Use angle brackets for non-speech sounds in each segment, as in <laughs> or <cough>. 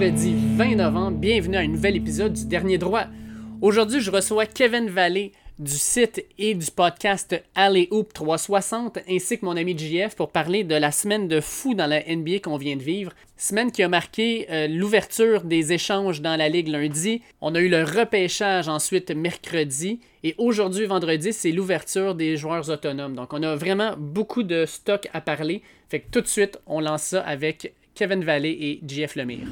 vendredi 20 novembre. Bienvenue à un nouvel épisode du Dernier Droit. Aujourd'hui, je reçois Kevin Vallée du site et du podcast Alley Hoop 360 ainsi que mon ami JF pour parler de la semaine de fou dans la NBA qu'on vient de vivre. Semaine qui a marqué euh, l'ouverture des échanges dans la ligue lundi. On a eu le repêchage ensuite mercredi et aujourd'hui vendredi c'est l'ouverture des joueurs autonomes. Donc on a vraiment beaucoup de stock à parler. Fait que tout de suite on lance ça avec Kevin Vallée et JF Lemire.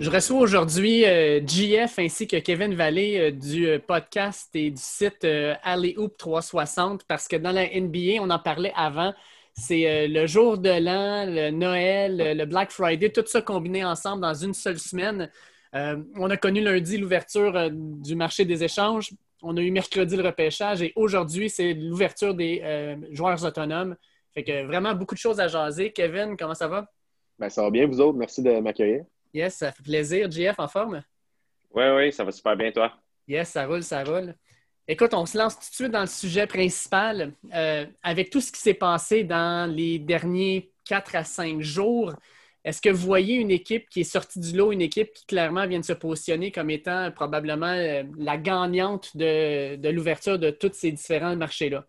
Je reçois aujourd'hui euh, JF ainsi que Kevin Vallée euh, du euh, podcast et du site Alley Hoop 360 parce que dans la NBA, on en parlait avant, c'est le jour de l'an, le Noël, le Black Friday, tout ça combiné ensemble dans une seule semaine. on a connu lundi l'ouverture du marché des échanges. On a eu mercredi le repêchage et aujourd'hui, c'est l'ouverture des joueurs autonomes. Fait que vraiment beaucoup de choses à jaser. Kevin, comment ça va? Ben, ça va bien, vous autres. Merci de m'accueillir. Yes, ça fait plaisir. JF, en forme? Oui, oui, ça va super bien, toi. Yes, ça roule, ça roule. Écoute, on se lance tout de suite dans le sujet principal. Euh, avec tout ce qui s'est passé dans les derniers 4 à 5 jours, est-ce que vous voyez une équipe qui est sortie du lot, une équipe qui clairement vient de se positionner comme étant probablement euh, la gagnante de, de l'ouverture de tous ces différents marchés-là?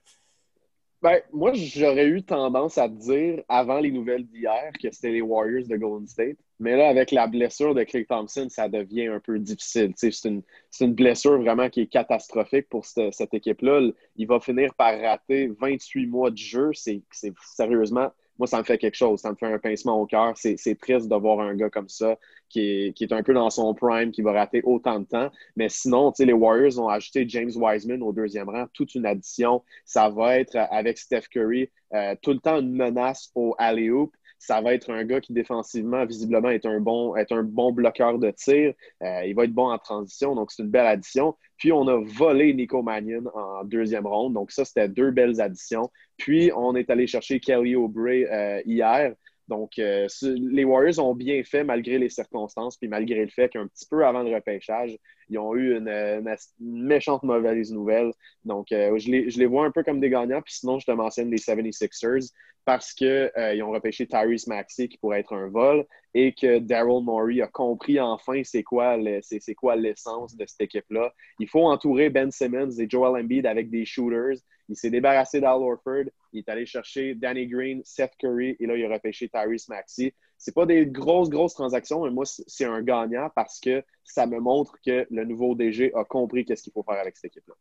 Ben, moi, j'aurais eu tendance à dire avant les nouvelles d'hier que c'était les Warriors de Golden State. Mais là, avec la blessure de Clay Thompson, ça devient un peu difficile. C'est une, blessure vraiment qui est catastrophique pour cette équipe-là. Il va finir par rater 28 mois de jeu. C'est sérieusement moi, ça me fait quelque chose. Ça me fait un pincement au cœur. C'est triste de voir un gars comme ça qui est, un peu dans son prime, qui va rater autant de temps. Mais sinon, les Warriors ont ajouté James Wiseman au deuxième rang, toute une addition. Ça va être avec Steph Curry, euh, tout le temps une menace au alley-oop ça va être un gars qui défensivement, visiblement, est un bon, est un bon bloqueur de tir. Euh, il va être bon en transition, donc c'est une belle addition. Puis on a volé Nico Mannion en deuxième ronde, donc ça, c'était deux belles additions. Puis on est allé chercher Kelly Oubre euh, hier. Donc, euh, les Warriors ont bien fait malgré les circonstances, puis malgré le fait qu'un petit peu avant le repêchage, ils ont eu une, méchante mauvaise nouvelle. Donc, euh, je, les, je, les, vois un peu comme des gagnants, puis sinon, je te mentionne les 76ers parce qu'ils euh, ont repêché Tyrese Maxey qui pourrait être un vol et que Daryl Morey a compris enfin c'est quoi l'essence de cette équipe-là. Il faut entourer Ben Simmons et Joel Embiid avec des shooters. Il s'est débarrassé d'Al Orford. Il est allé chercher Danny Green, Seth Curry et là, il a repêché Tyrese Maxey. C'est pas des grosses, grosses transactions, mais moi, c'est un gagnant parce que ça me montre que le nouveau DG a compris qu'est-ce qu'il faut faire avec cette équipe-là.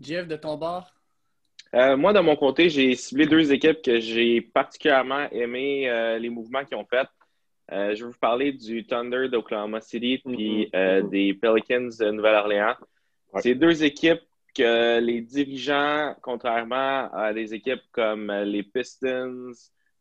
Jeff, de ton bord? Euh, moi, de mon côté, j'ai ciblé deux équipes que j'ai particulièrement aimé euh, les mouvements qu'ils ont fait. Euh, je vais vous parler du Thunder d'Oklahoma City puis mm-hmm. des Pelicans de Nouvelle-Orléans. C'est deux équipes que les dirigeants, contrairement à des équipes comme les Pistons,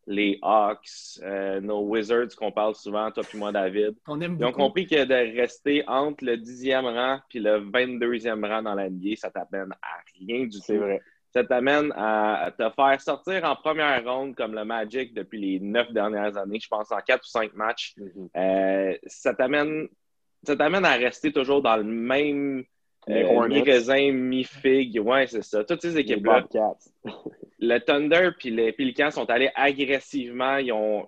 les Hawks, euh, nos Wizards qu'on parle souvent, toi et moi, David, ils ont compris que de rester entre le 10e rang et le 22e rang dans la NBA, ça t'amène à rien du tout. Vrai. Ça t'amène à te faire sortir en première ronde comme le Magic depuis les neuf dernières années, je pense en quatre ou cinq matchs. Mm-hmm. Euh, ça t'amène à rester toujours dans le même euh, mi-raisin, mi-figue. Ouais, c'est ça. Toutes ces équipes-là. <laughs> le Thunder puis les Pelicans sont allés agressivement. Ils ont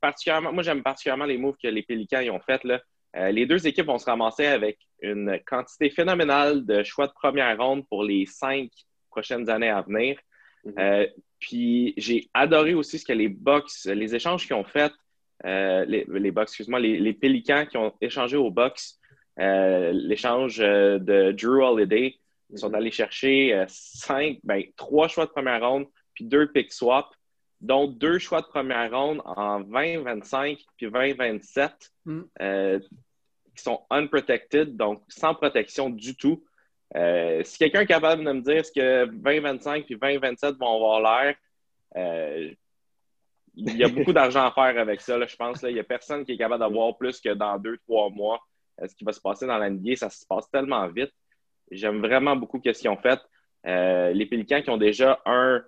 particulièrement, moi, j'aime particulièrement les moves que les Pelicans ont fait. Là. Euh, les deux équipes vont se ramasser avec une quantité phénoménale de choix de première ronde pour les cinq prochaines années à venir. Mm-hmm. Euh, puis j'ai adoré aussi ce que les Bucks, les échanges qu'ils ont fait, les, les Bucks, excuse-moi, les, les Pelicans qui ont échangé aux Bucks euh, l'échange euh, de Drew Holiday. Ils sont allés chercher euh, cinq, ben, trois choix de première ronde, puis deux pick swap, dont deux choix de première ronde en 2025 puis 2027 mm. qui sont unprotected, donc sans protection du tout. si quelqu'un est capable de me dire ce que 2025 puis 2027 vont avoir l'air, il y a beaucoup d'argent à faire avec ça, je pense. Il n'y a personne qui est capable d'avoir plus que dans deux, trois mois ce qui va se passer dans la NBA, ça se passe tellement vite. J'aime vraiment beaucoup ce qu'ils ont fait. Euh, les Pélicans qui ont déjà un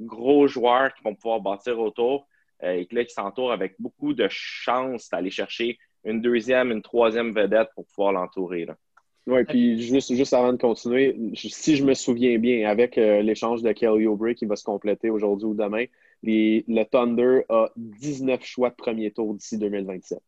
gros joueur qui vont pouvoir bâtir autour euh, et qui s'entourent avec beaucoup de chance d'aller chercher une deuxième, une troisième vedette pour pouvoir l'entourer. Oui, puis juste, juste avant de continuer, si je me souviens bien, avec euh, l'échange de Kelly Oubre qui va se compléter aujourd'hui ou demain, le Thunder a 19 choix de premier tour d'ici 2027.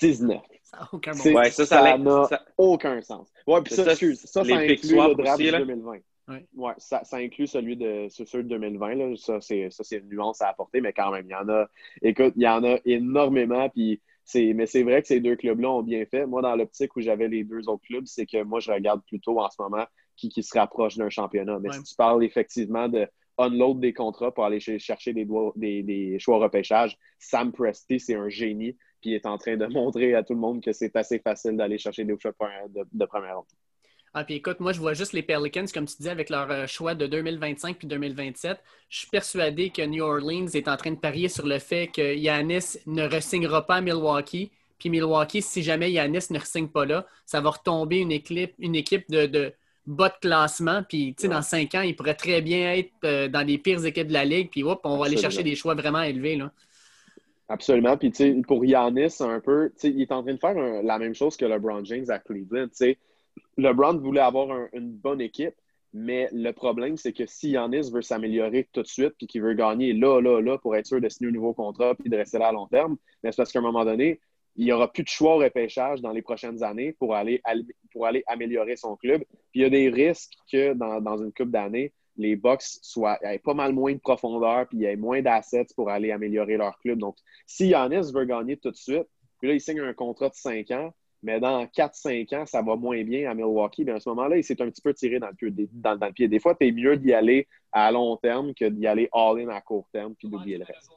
19. Ça n'a aucun bon C'est- sens. Ouais, ça, ça, ça l'a- n'a ça- aucun sens. Ouais, puis ça, ça, excuse, ça, inclut le draft aussi, de là. 2020. Ouais. Ouais, ça, ça inclut celui de, sûr, de 2020. Là. Ça, c'est, ça, c'est une nuance à apporter, mais quand même, il y en a. Écoute, il y en a énormément. Puis c'est, mais c'est vrai que ces deux clubs-là ont bien fait. Moi, dans l'optique où j'avais les deux autres clubs, c'est que moi, je regarde plutôt en ce moment qui, qui se rapproche d'un championnat. Mais Ouais. si tu parles effectivement de unload des contrats pour aller ch- chercher des, doigts- des, des choix au repêchage, Sam Presti, c'est un génie. Puis il est en train de <laughs> montrer à tout le monde que c'est assez facile d'aller chercher des choix de, première- de- de première ronde. Ah, puis écoute, moi, je vois juste les Pelicans, comme tu dis, avec leur euh, choix de 2025 puis 2027. Je suis persuadé que New Orleans est en train de parier sur le fait que Yanis ne re-signera pas à Milwaukee. Puis Milwaukee, si jamais Yanis ne re-signe pas là, ça va retomber une équipe, une équipe de, de bas de classement. Puis, tu sais, Ouais. dans cinq ans, il pourrait très bien être euh, dans les pires équipes de la Ligue. Puis, hop, on va aller chercher des choix vraiment élevés. Là. Absolument. Puis, tu sais, pour Giannis, un peu, tu sais, il est en train de faire la même chose que LeBron James à Cleveland. Tu sais, LeBron voulait avoir un- une bonne équipe, mais le problème, c'est que si Giannis veut s'améliorer tout de suite puis qu'il veut gagner là, là, là pour être sûr de signer un nouveau contrat puis de rester là à long terme, mais c'est parce qu'à un moment donné, il n'y aura plus de choix au repêchage dans les prochaines années pour aller, pour aller améliorer son club. Puis il y a des risques que dans, dans une coupe d'années, les Bucks soient aient pas mal moins de profondeur puis il y ait moins d'assets pour aller améliorer leur club. Donc, si Giannis veut gagner tout de suite, puis là, il signe un contrat de 5 ans, mais dans 4-5 ans, ça va moins bien à Milwaukee, bien à ce moment-là, il s'est un petit peu tiré dans le pied. Des, dans, dans le pied. des fois, tu es mieux d'y aller à long terme que d'y aller all-in à court terme puis d'oublier le reste.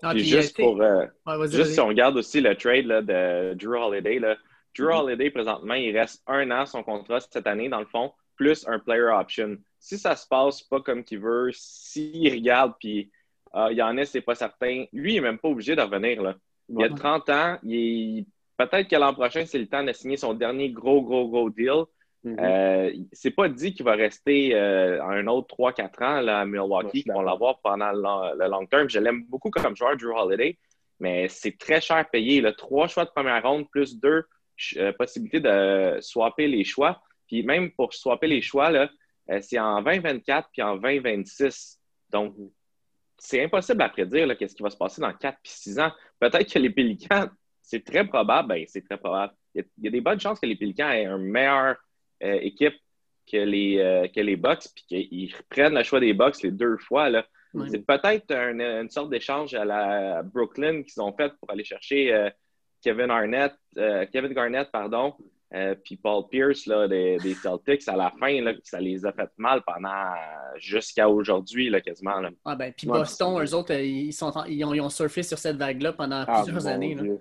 Ah, Puis puis, juste euh, pour. euh, ouais, Juste si on regarde aussi le trade là, de Drew Holiday, là. Drew Mhm. Holiday, présentement, il reste un an son contrat cette année, dans le fond, plus un player option. Si ça se passe pas comme qu'il veut, s'il regarde, puis euh, Yannis, c'est pas certain, lui, il n'est même pas obligé de revenir. Là. Il a Ouais. 30 ans, il peut-être que l'an prochain, c'est le temps de signer son dernier gros, gros, gros deal. Mhm. Euh, c'est pas dit qu'il va rester euh, un autre 3-4 ans là, à Milwaukee, vont d'accord. l'avoir pendant le long, le long terme. Je l'aime beaucoup comme joueur, Drew Holiday, mais c'est très cher payé. Là. Trois choix de première ronde plus deux euh, possibilités de swapper les choix. Puis même pour swapper les choix, là, euh, c'est en 2024 puis en 2026. Donc, c'est impossible à prédire qu'est-ce qui va se passer dans 4 puis 6 ans. Peut-être que les Pélicans, c'est très probable, ben, c'est très probable. Il y, a, il y a des bonnes chances que les Pélicans aient une meilleure euh, équipe que les, euh, que les Bucks, puis qu'ils reprennent le choix des Bucks les deux fois. Là. C'est peut-être un- une sorte d'échange à la Brooklyn qu'ils ont fait pour aller chercher euh, Kevin Arnett, Kevin Garnett, pardon, euh, puis Paul Pierce là, des, des Celtics à la fin, là, ça les a fait mal pendant jusqu'à aujourd'hui, là, quasiment. Là. Ah, ben, puis Boston, eux autres, euh, ils, sont en- ils, ont, ils ont surfé sur cette vague-là pendant Ah, plusieurs mon années. là. Dieu.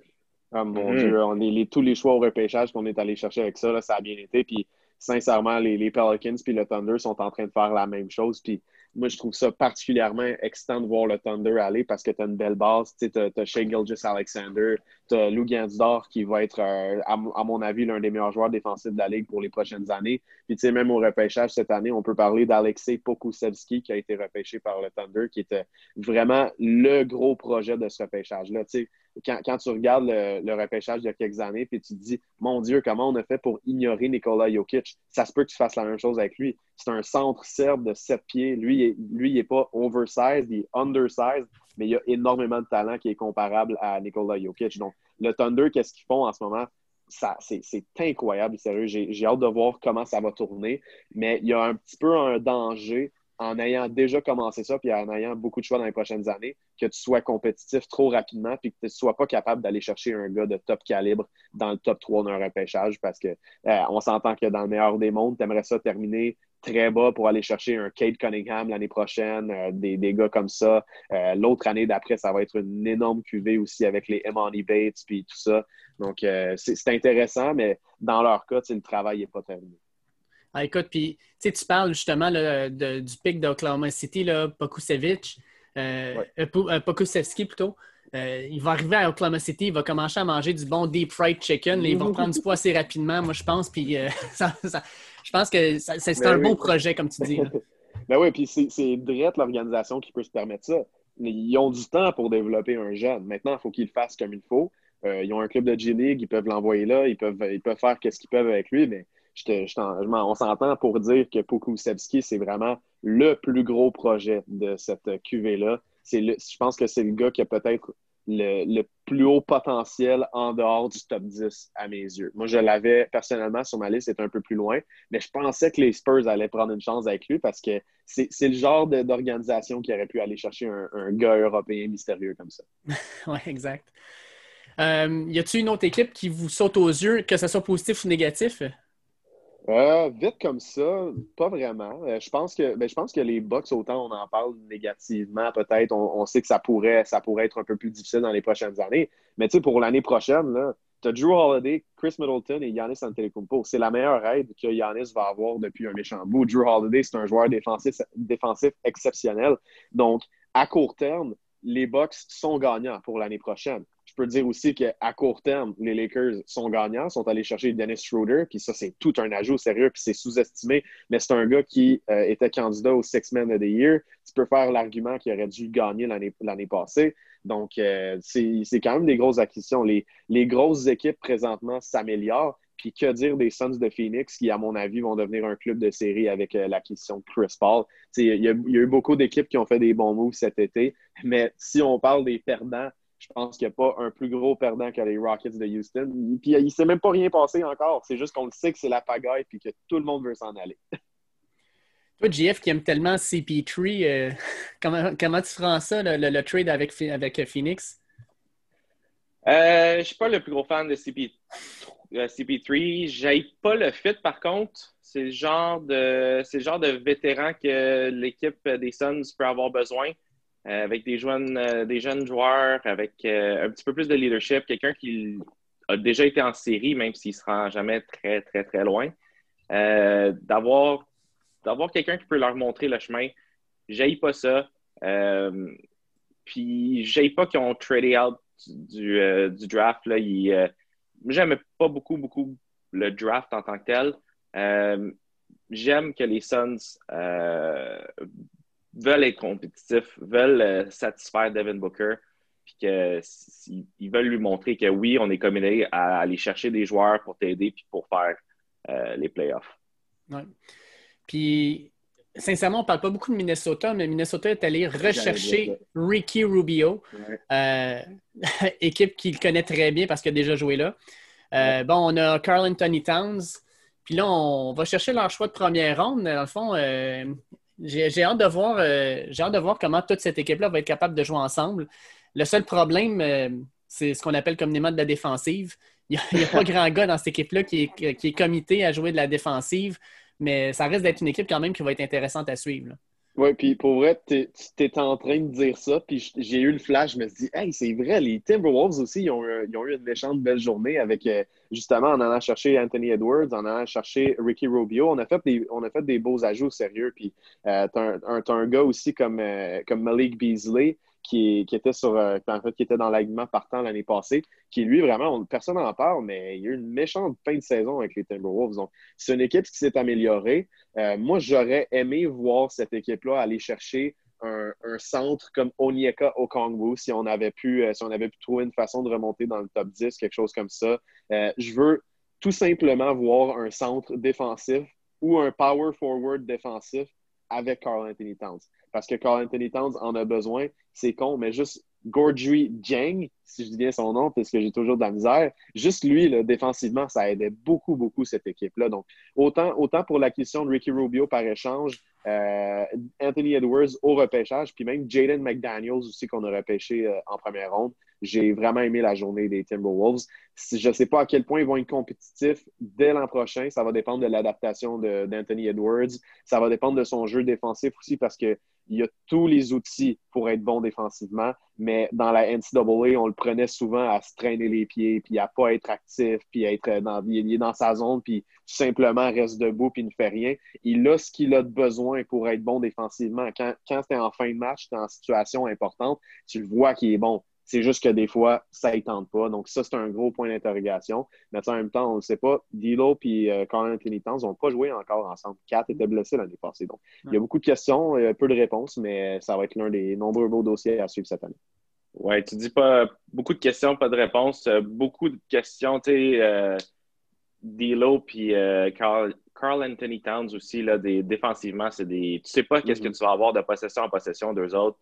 Ah, mon Mhm. Dieu. On est, les- tous les choix au repêchage qu'on est allé chercher avec ça, là, ça a bien été. Puis, sincèrement, les, les Pelicans puis le Thunder sont en train de faire la même chose. Puis, moi, je trouve ça particulièrement excitant de voir le Thunder aller parce que tu as une belle base. Tu as, Shea Gilgis Alexander, as Lou Gansdor qui va être, euh, à, mon avis, l'un des meilleurs joueurs défensifs de la Ligue pour les prochaines années. Puis, tu sais, même au repêchage cette année, on peut parler d'Alexei Pokusevski qui a été repêché par le Thunder, qui était vraiment le gros projet de ce repêchage-là. Tu sais, quand, tu regardes le, repêchage il y a quelques années, puis tu te dis, mon Dieu, comment on a fait pour ignorer Nikola Jokic? Ça se peut que tu fasses la même chose avec lui. C'est un centre serbe de 7 pieds. Lui, lui, n'est pas oversized, il est undersized, mais il a énormément de talent qui est comparable à Nikola Jokic. Donc, le Thunder, qu'est-ce qu'ils font en ce moment? C'est, incroyable, sérieux. J'ai, j'ai hâte de voir comment ça va tourner, mais il y a un petit peu un danger en ayant déjà commencé ça, puis en ayant beaucoup de choix dans les prochaines années, que tu sois compétitif trop rapidement, puis que tu ne sois pas capable d'aller chercher un gars de top calibre dans le top 3 d'un repêchage, parce que euh, on s'entend que dans le meilleur des mondes, tu aimerais ça terminer très bas pour aller chercher un Kate Cunningham l'année prochaine, euh, des, des gars comme ça. Euh, L'autre année d'après, ça va être une énorme cuvée aussi avec les Emoni Bates, puis tout ça. Donc, euh, c'est intéressant, mais dans leur cas, le travail n'est pas terminé. Ah, écoute, puis tu parles justement là, de- du pic d'Oklahoma City, là, Pokusevich, Ouais. Po- Pokusevski plutôt. Euh, il va arriver à Oklahoma City, il va commencer à manger du bon deep fried chicken. là, il va prendre du poids assez rapidement, moi, je pense. Puis euh, <laughs> ça- ça- je pense que c'est Ben un oui. bon projet, comme tu dis. là. <laughs> Ben oui, puis c'est direct l'organisation qui peut se permettre ça. Ils ont du temps pour développer un jeune. Maintenant, il faut qu'ils le fassent comme il faut. Euh, ils ont un club de G-League, ils peuvent l'envoyer là, ils peuvent, ils peuvent faire ce qu'ils peuvent avec lui, mais je te- je je on s'entend pour dire que Pokusevski, c'est vraiment le plus gros projet de cette le- Je pense que c'est le gars qui a peut-être le, plus haut potentiel en dehors du top 10 à mes yeux. Moi, je l'avais personnellement sur ma liste, c'était un peu plus loin, mais je pensais que les Spurs allaient prendre une chance avec lui parce que c'est le genre d'organisation qui aurait pu aller chercher un, gars européen mystérieux comme ça. <laughs> oui, exact. Euh, y a-t-il une autre équipe qui vous saute aux yeux, que ce soit positif ou négatif? Euh, vite comme ça, pas vraiment. Euh, je, pense que, ben, je pense que les Bucks, autant on en parle négativement, peut-être, on, sait que ça pourrait, ça pourrait être un peu plus difficile dans les prochaines années. Mais tu sais, pour l'année prochaine, tu as Drew Holiday, Chris Middleton et Giannis Antetokounmpo. C'est la meilleure aide que Giannis va avoir depuis un méchant bout. Drew Holiday, c'est un joueur défensif, défensif exceptionnel. Donc, à court terme, les Bucks sont gagnants pour l'année prochaine peux dire aussi qu'à court terme, les Lakers sont gagnants, sont allés chercher Dennis Schroeder, puis ça, c'est tout un ajout sérieux, puis c'est sous-estimé, mais c'est un gars qui euh, était candidat au Six Men of the Year. Tu peux faire l'argument qu'il aurait dû gagner l'année passée. Donc, euh, c'est quand même des grosses acquisitions. Les, les grosses équipes présentement s'améliorent. Puis que dire des Suns de Phoenix qui, à mon avis, vont devenir un club de série avec euh, l'acquisition de Chris Paul. Il y, y, a eu beaucoup d'équipes qui ont fait des bons moves cet été, mais si on parle des perdants je pense qu'il n'y a pas un plus gros perdant que les Rockets de Houston. Puis il ne s'est même pas rien passé encore. C'est juste qu'on le sait que c'est la pagaille et que tout le monde veut s'en aller. <laughs> Toi, JF, qui aime tellement CP3, euh, <laughs> comment, comment, tu feras ça, le, trade avec, avec Phoenix? Euh, je ne suis pas le plus gros fan de CP, CP3. Je pas le fit, par contre. C'est le genre de, c'est le genre de vétéran que l'équipe des Suns peut avoir besoin. Euh, avec des jeunes, euh, des jeunes joueurs, avec euh, un petit peu plus de leadership, quelqu'un qui a déjà été en série, même s'il ne se rend jamais très, très, très loin. d'avoir, d'avoir quelqu'un qui peut leur montrer le chemin. J'aille pas ça. puis j'aille pas qu'ils ont tradé out du, du draft. Là. j'aime pas beaucoup, beaucoup le draft en tant que tel. j'aime que les Suns veulent être compétitifs, veulent euh, satisfaire Devin Booker, puis qu'ils veulent lui montrer que oui, on est communé à aller chercher des joueurs pour t'aider puis pour faire euh, les playoffs. Ouais. Puis, sincèrement, on ne parle pas beaucoup de Minnesota, mais Minnesota est allé rechercher Ricky Rubio, euh, <laughs> équipe qu'il connaît très bien parce qu'il a déjà joué là. Bon, on a Carl Anthony Towns. Puis là, on va chercher leur choix de première ronde. Dans le fond, j'ai hâte de voir, euh, hâte de voir comment toute cette équipe-là va être capable de jouer ensemble. Le seul problème, euh, c'est ce qu'on appelle communément de la défensive. Il n'y a, pas <laughs> grand gars dans cette équipe-là qui est, qui est comité à jouer de la défensive, mais ça risque d'être une équipe quand même qui va être intéressante à suivre. Oui, puis pour vrai, tu étais en train de dire ça, puis j'ai eu le flash, je me suis dit, hey, c'est vrai, les Timberwolves aussi, ils ont, eu une méchante belle journée avec, euh, justement, en allant chercher Anthony Edwards, en allant chercher Ricky Rubio. On a fait des, on a fait des beaux ajouts sérieux, puis euh, tu as, un gars aussi comme, euh, comme Malik Beasley qui, était sur euh, en fait, qui était dans l'alignement partant l'année passée, qui lui vraiment, personne n'en parle, mais il y a eu une méchante fin de saison avec les Timberwolves. Donc, c'est une équipe qui s'est améliorée. Euh, moi, j'aurais aimé voir cette équipe-là aller chercher un, centre comme Onyeka Okongwu si on avait pu euh, si on avait pu trouver une façon de remonter dans le top 10, quelque chose comme ça. je veux tout simplement voir un centre défensif ou un power forward défensif avec Carl Anthony Towns. Parce que Carl Anthony Towns en a besoin, c'est con, mais juste Gordry Jang, si je dis bien son nom, parce que j'ai toujours de la misère, juste lui, défensivement, ça aidait beaucoup, beaucoup cette équipe-là. Donc, autant, autant pour l'acquisition de Ricky Rubio par échange, euh, Anthony Edwards au repêchage, puis même Jaden McDaniels aussi qu'on a repêché euh, en première ronde. J'ai vraiment aimé la journée des Timberwolves. Je ne sais pas à quel point ils vont être compétitifs dès l'an prochain. Ça va dépendre de l'adaptation d'Anthony Edwards. Ça va dépendre de son jeu défensif aussi parce qu'il a tous les outils pour être bon défensivement, mais dans la NCAA, on le prenait souvent à se traîner les pieds, puis à pas être actif, puis à être dans, il est dans sa zone, puis simplement reste debout, puis ne fait rien. Il a ce qu'il a besoin pour être bon défensivement. Quand, quand tu es en fin de match, tu es en situation importante, tu le vois qu'il est bon. C'est juste que des fois, ça ne tente pas. Donc, ça, c'est un gros point d'interrogation. Mais en même temps, on ne sait pas. Dilo et euh, Colin Anthony Towns n'ont pas joué encore ensemble. Kat était blessé l'année passée. Donc, il y a beaucoup de questions, euh, peu de réponses, mais ça va être l'un des nombreux beaux dossiers à suivre cette année. Oui, tu dis pas beaucoup de questions, pas de réponses. Euh, beaucoup de questions, tu sais, euh, D'Lo puis Carl, Anthony Towns aussi, là, des, défensivement, c'est des. Tu sais pas qu'est-ce que mm-hmm. tu vas avoir de possession en possession d'eux autres.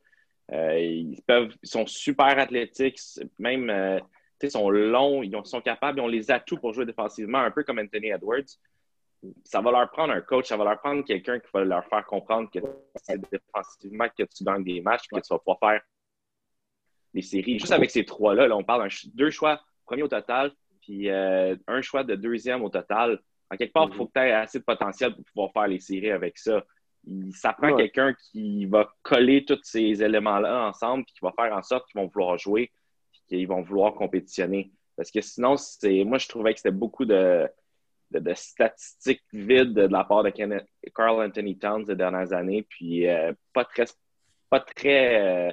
Ils, peuvent, sont super athlétiques, même ils sont longs, ils sont capables, ils ont les atouts pour jouer défensivement, un peu comme Anthony Edwards. Ça va leur prendre un coach, ça va leur prendre quelqu'un qui va leur faire comprendre que c'est défensivement que tu gagnes des matchs et que tu vas pouvoir faire des séries. Juste avec ces trois-là, là, on parle de deux choix, premier au total, puis euh, un choix de deuxième au total. En quelque part, il faut que tu aies assez de potentiel pour pouvoir faire les séries avec ça. Ça prend quelqu'un qui va coller tous ces éléments-là ensemble et qui va faire en sorte qu'ils vont vouloir jouer qu'ils vont vouloir compétitionner. Parce que sinon, c'est moi, je trouvais que c'était beaucoup de, de, statistiques vides de la part de Carl Anthony Towns ces dernières années, puis euh, pas très, pas très, euh,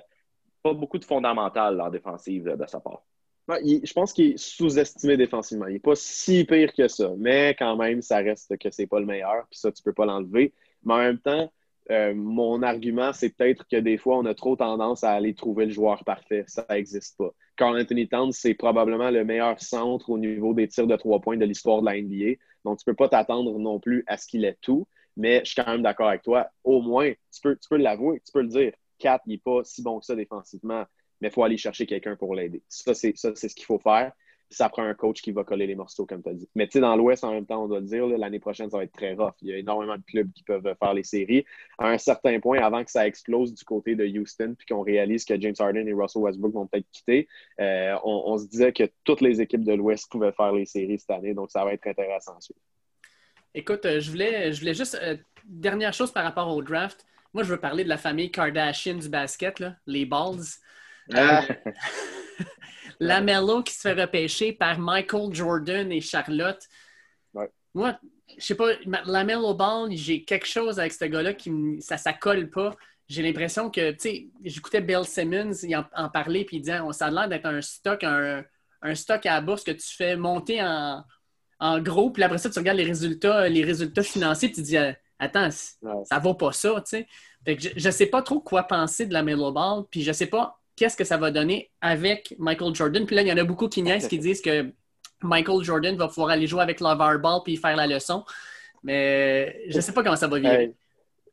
pas beaucoup de fondamental en défensive de sa part. je pense qu'il est sous-estimé défensivement. Il n'est pas si pire que ça, mais quand même, ça reste que c'est pas le meilleur, puis ça, tu peux pas l'enlever. Mais en même temps, euh, mon argument, c'est peut-être que des fois, on a trop tendance à aller trouver le joueur parfait. Ça n'existe pas. Carl Anthony Towns, c'est probablement le meilleur centre au niveau des tirs de trois points de l'histoire de la NBA. Donc, tu ne peux pas t'attendre non plus à ce qu'il ait tout. Mais je suis quand même d'accord avec toi. Au moins, tu peux, tu peux l'avouer, tu peux le dire. Kat, il n'est pas si bon que ça défensivement, mais il faut aller chercher quelqu'un pour l'aider. Ça, c'est ce qu'il faut faire ça prend un coach qui va coller les morceaux, comme tu as dit. Mais tu sais, dans l'Ouest, en même temps, on doit le dire, l'année prochaine, ça va être très rough. Il y a énormément de clubs qui peuvent faire les séries. À un certain point, avant que ça explose du côté de Houston, puis qu'on réalise que James Harden et Russell Westbrook vont peut-être quitter, euh, on, se disait que toutes les équipes de l'Ouest pouvaient faire les séries cette année. Donc, ça va être intéressant ensuite. Écoute, euh, je voulais, je voulais juste. Euh, dernière chose par rapport au draft. Moi, je veux parler de la famille Kardashian du basket, les Balls. Ah. <laughs> Lamello qui se fait repêcher par Michael Jordan et Charlotte. Moi, je sais pas, Lamello Ball, j'ai quelque chose avec ce gars-là qui ça, ça colle pas. J'ai l'impression que, tu sais, j'écoutais Bill Simmons en, parler, puis il disait, ça a l'air d'être un stock, un, stock à la bourse que tu fais monter en, en gros, puis après ça, tu regardes les résultats, les résultats financiers, puis tu dis, attends, ça vaut pas ça, tu sais. je, ne sais pas trop quoi penser de la Ball, puis je sais pas qu'est-ce que ça va donner avec Michael Jordan. Puis là, il y en a beaucoup qui niaisent, qui disent que Michael Jordan va pouvoir aller jouer avec LeVar Ball puis faire la leçon. Mais je ne sais pas comment ça va vivre.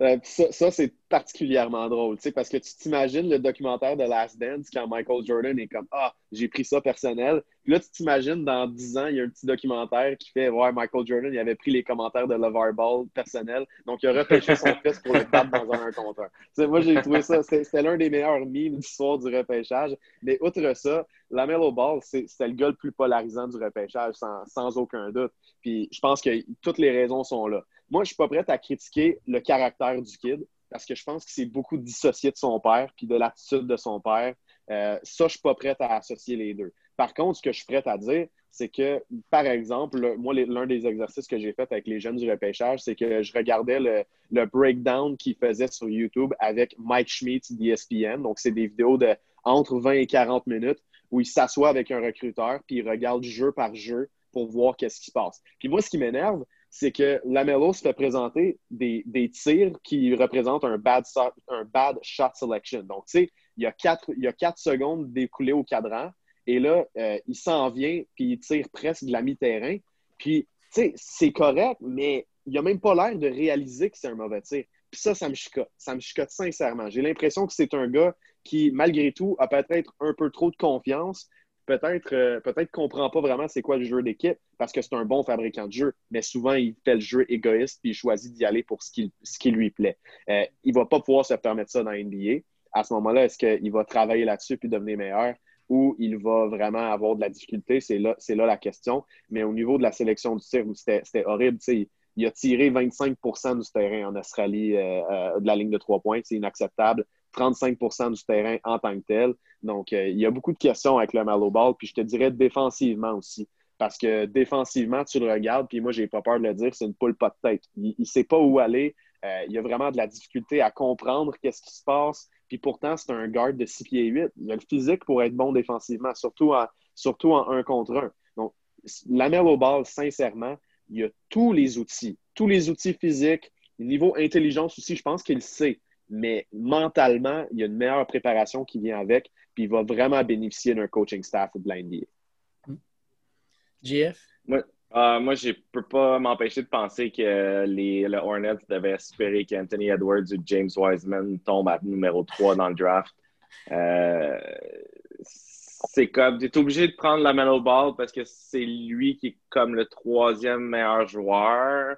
Euh, ça, c'est particulièrement drôle, parce que tu t'imagines le documentaire de Last Dance quand Michael Jordan est comme Ah, j'ai pris ça personnel. Puis là, tu t'imagines dans 10 ans, il y a un petit documentaire qui fait Ouais, Michael Jordan, il avait pris les commentaires de LeVar Ball personnel, donc il a repêché son fils pour le battre dans un 1 contre 1. moi, j'ai trouvé ça, c'était l'un des meilleurs memes du soir du repêchage. Mais outre ça, la Melo Ball, c'était le gars le plus polarisant du repêchage, sans aucun doute. Puis je pense que toutes les raisons sont là. Moi, je suis pas prête à critiquer le caractère du kid parce que je pense que c'est beaucoup dissocié de son père puis de l'attitude de son père. Euh, ça, je suis pas prête à associer les deux. Par contre, ce que je suis prête à dire, c'est que, par exemple, moi, l'un des exercices que j'ai fait avec les jeunes du repêchage, c'est que je regardais le, breakdown qu'il faisait sur YouTube avec Mike Schmidt d'ESPN. Donc, c'est des vidéos de entre 20 et 40 minutes où il s'assoit avec un recruteur puis il regarde jeu par jeu pour voir qu'est-ce qui se passe. Puis moi, ce qui m'énerve, c'est que Lamelo se fait présenter des, tirs qui représentent un bad, un bad shot selection. Donc, tu sais, il y a quatre, il y a quatre secondes découlées au cadran. Et là, euh, il s'en vient, puis il tire presque de la mi-terrain. Puis, tu sais, c'est correct, mais il n'a même pas l'air de réaliser que c'est un mauvais tir. Puis ça, ça me chicote. Ça me chicote sincèrement. J'ai l'impression que c'est un gars qui, malgré tout, a peut-être un peu trop de confiance, peut-être euh, peut-être comprend pas vraiment c'est quoi le jeu d'équipe parce que c'est un bon fabricant de jeu, mais souvent il fait le jeu égoïste puis il choisit d'y aller pour ce qui, ce qui lui plaît. Euh, il va pas pouvoir se permettre ça dans NBA. À ce moment-là, est-ce qu'il va travailler là-dessus puis devenir meilleur ou il va vraiment avoir de la difficulté? C'est là, là la question. Mais au niveau de la sélection du tir, c'était horrible. Il a tiré 25% du terrain en Australie euh, euh, de la ligne de trois points. C'est inacceptable. 35% du terrain en tant que tel. Donc, euh, il y a beaucoup de questions avec le Malo Ball. Puis je te dirais défensivement aussi. Parce que défensivement, tu le regardes, puis moi, j'ai pas peur de le dire, c'est une poule pas de tête. Il ne sait pas où aller. Euh, il a vraiment de la difficulté à comprendre qu'est-ce qui se passe. Puis pourtant, c'est un garde de 6 pieds 8. Il a le physique pour être bon défensivement, surtout en, surtout en 1 contre 1. Donc, la Ball, sincèrement, il a tous les outils. Tous les outils physiques, niveau intelligence aussi, je pense qu'il sait mais mentalement, il y a une meilleure préparation qui vient avec, puis il va vraiment bénéficier d'un coaching staff de l'NBA. GF? Moi, euh, moi je ne peux pas m'empêcher de penser que les, le Hornets devaient espérer qu'Anthony Edwards ou James Wiseman tombent à numéro 3 dans le draft. Euh, c'est comme, tu es obligé de prendre la Melo Ball parce que c'est lui qui est comme le troisième meilleur joueur.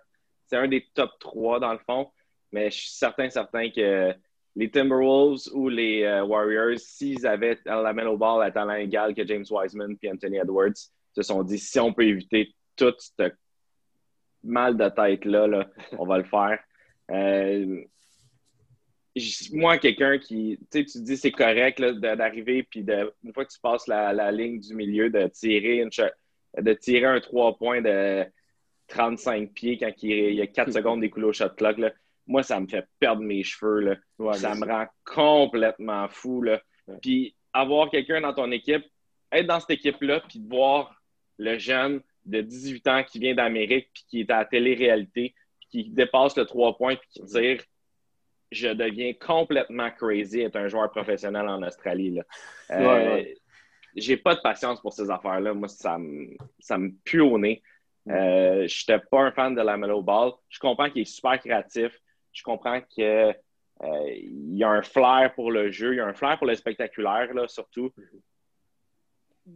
C'est un des top trois dans le fond. Mais je suis certain, certain que les Timberwolves ou les euh, Warriors, s'ils avaient la Melo Ball à talent égal que James Wiseman et Anthony Edwards, se sont dit si on peut éviter tout ce mal de tête-là, <laughs> on va le faire. Euh, moi, quelqu'un qui, tu sais, tu dis c'est correct d'arriver, puis une fois que tu passes la, ligne du milieu, de tirer, une, de tirer un 3 points de 35 pieds quand il, y a 4 <laughs> secondes d'écoulé au shot clock, moi, ça me fait perdre mes cheveux. ça me rend complètement fou. Là. Puis avoir quelqu'un dans ton équipe, être dans cette équipe-là, puis de voir le jeune de 18 ans qui vient d'Amérique, puis qui est à la télé-réalité, puis qui dépasse le 3 points, puis qui tire je deviens complètement crazy être un joueur professionnel en Australie. Là. Euh, J'ai pas de patience pour ces affaires-là. Moi, ça me, ça me pue au nez. Euh, je n'étais pas un fan de la Melo Ball. Je comprends qu'il est super créatif. Je comprends qu'il euh, y a un flair pour le jeu. Il y a un flair pour le spectaculaire, là, surtout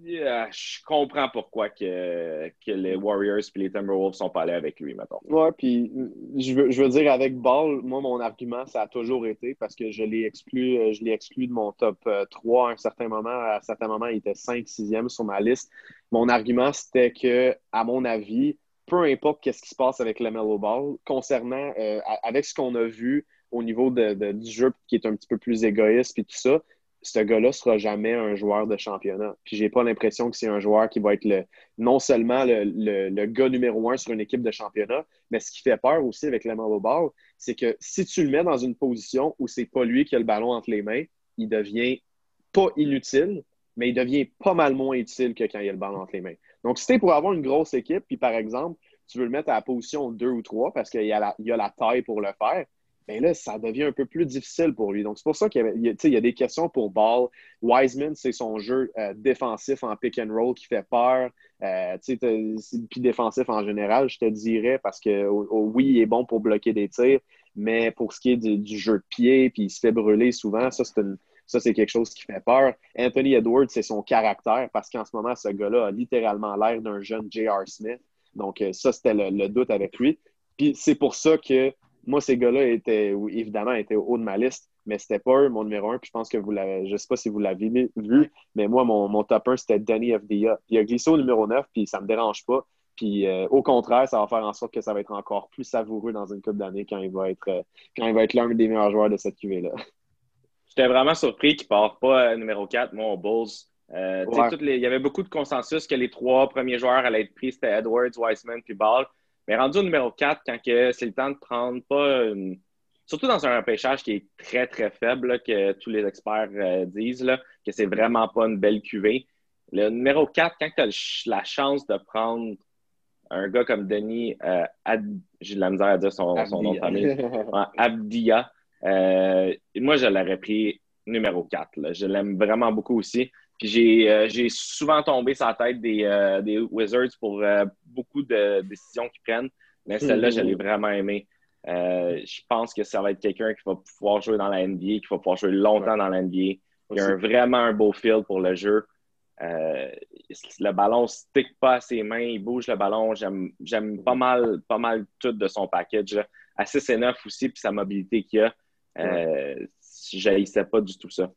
je comprends pourquoi que, que les Warriors et les Timberwolves sont pas allés avec lui, maintenant. Ouais, puis je veux, je veux dire, avec Ball, moi, mon argument, ça a toujours été parce que je l'ai exclu, je l'ai exclu de mon top 3 euh, à un certain moment. À un certain moment, il était 5 6e sur ma liste. Mon argument, c'était que, à mon avis, peu importe qu'est-ce qui se passe avec le Mellow Ball, concernant, euh, avec ce qu'on a vu au niveau de, du jeu qui est un petit peu plus égoïste et tout ça, ce gars-là sera jamais un joueur de championnat. Puis j'ai pas l'impression que c'est un joueur qui va être le, non seulement le, gars numéro un sur une équipe de championnat, mais ce qui fait peur aussi avec le Ball, c'est que si tu le mets dans une position où c'est pas lui qui a le ballon entre les mains, il devient pas inutile, mais il devient pas mal moins utile que quand il a le ballon entre les mains. Donc, si tu pour avoir une grosse équipe, puis par exemple, tu veux le mettre à la position 2 ou 3 parce qu'il y, a la taille pour le faire, bien là, ça devient un peu plus difficile pour lui. Donc, c'est pour ça qu'il y, a, des questions pour Ball. Wiseman, c'est son jeu euh, défensif en pick and roll qui fait peur. Euh, puis défensif en général, je te dirais, parce que oui, il est bon pour bloquer des tirs, mais pour ce qui est du, jeu de pied, puis il se fait brûler souvent, ça, c'est Ça, c'est quelque chose qui fait peur. Anthony Edwards, c'est son caractère parce qu'en ce moment, ce gars-là a littéralement l'air d'un jeune J.R. Smith. Donc, euh, ça, c'était le, doute avec lui. Puis c'est pour ça que moi, ces gars-là étaient, évidemment, étaient au haut de ma liste, mais c'était pas eux, mon numéro un. Puis je pense que vous l'avez, je sais pas si vous l'avez vu, mais moi, mon, top 1, c'était Danny FDA. Il a glissé au numéro 9, puis ça me dérange pas. Puis euh, au contraire, ça va faire en sorte que ça va être encore plus savoureux dans une coupe d'années quand il va être euh, quand il va être l'un des meilleurs joueurs de cette QV-là. J'étais vraiment surpris qu'il ne part pas euh, numéro 4, moi, aux Bulls. il y avait beaucoup de consensus que les trois premiers joueurs allaient être pris, c'était Edwards, Wiseman puis Ball. Mais rendu au numéro 4, quand c'est le temps de prendre pas Surtout dans un repêchage qui est très, très faible, que tous les experts euh, disent là, que c'est vraiment pas une belle cuvée. Le numéro 4, quand tu as la chance de prendre un gars comme Denis, euh, j'ai de la misère à dire son, nom de famille, Abdia, euh, moi, je l'aurais pris numéro 4. Je l'aime vraiment beaucoup aussi. Puis euh, j'ai souvent tombé sur la tête des, euh, des Wizards pour euh, beaucoup de décisions qu'ils prennent, mais celle-là, je l'ai vraiment aimé. je pense que ça va être quelqu'un qui va pouvoir jouer dans la NBA, qui va pouvoir jouer longtemps dans la NBA. Il a vraiment un beau feel pour le jeu. le ballon ne stick pas à ses mains, il bouge le ballon. J'aime pas mal, pas mal tout de son package. À 6 et 9 aussi, puis sa mobilité qu'il a. Je n'haïssais pas du tout ça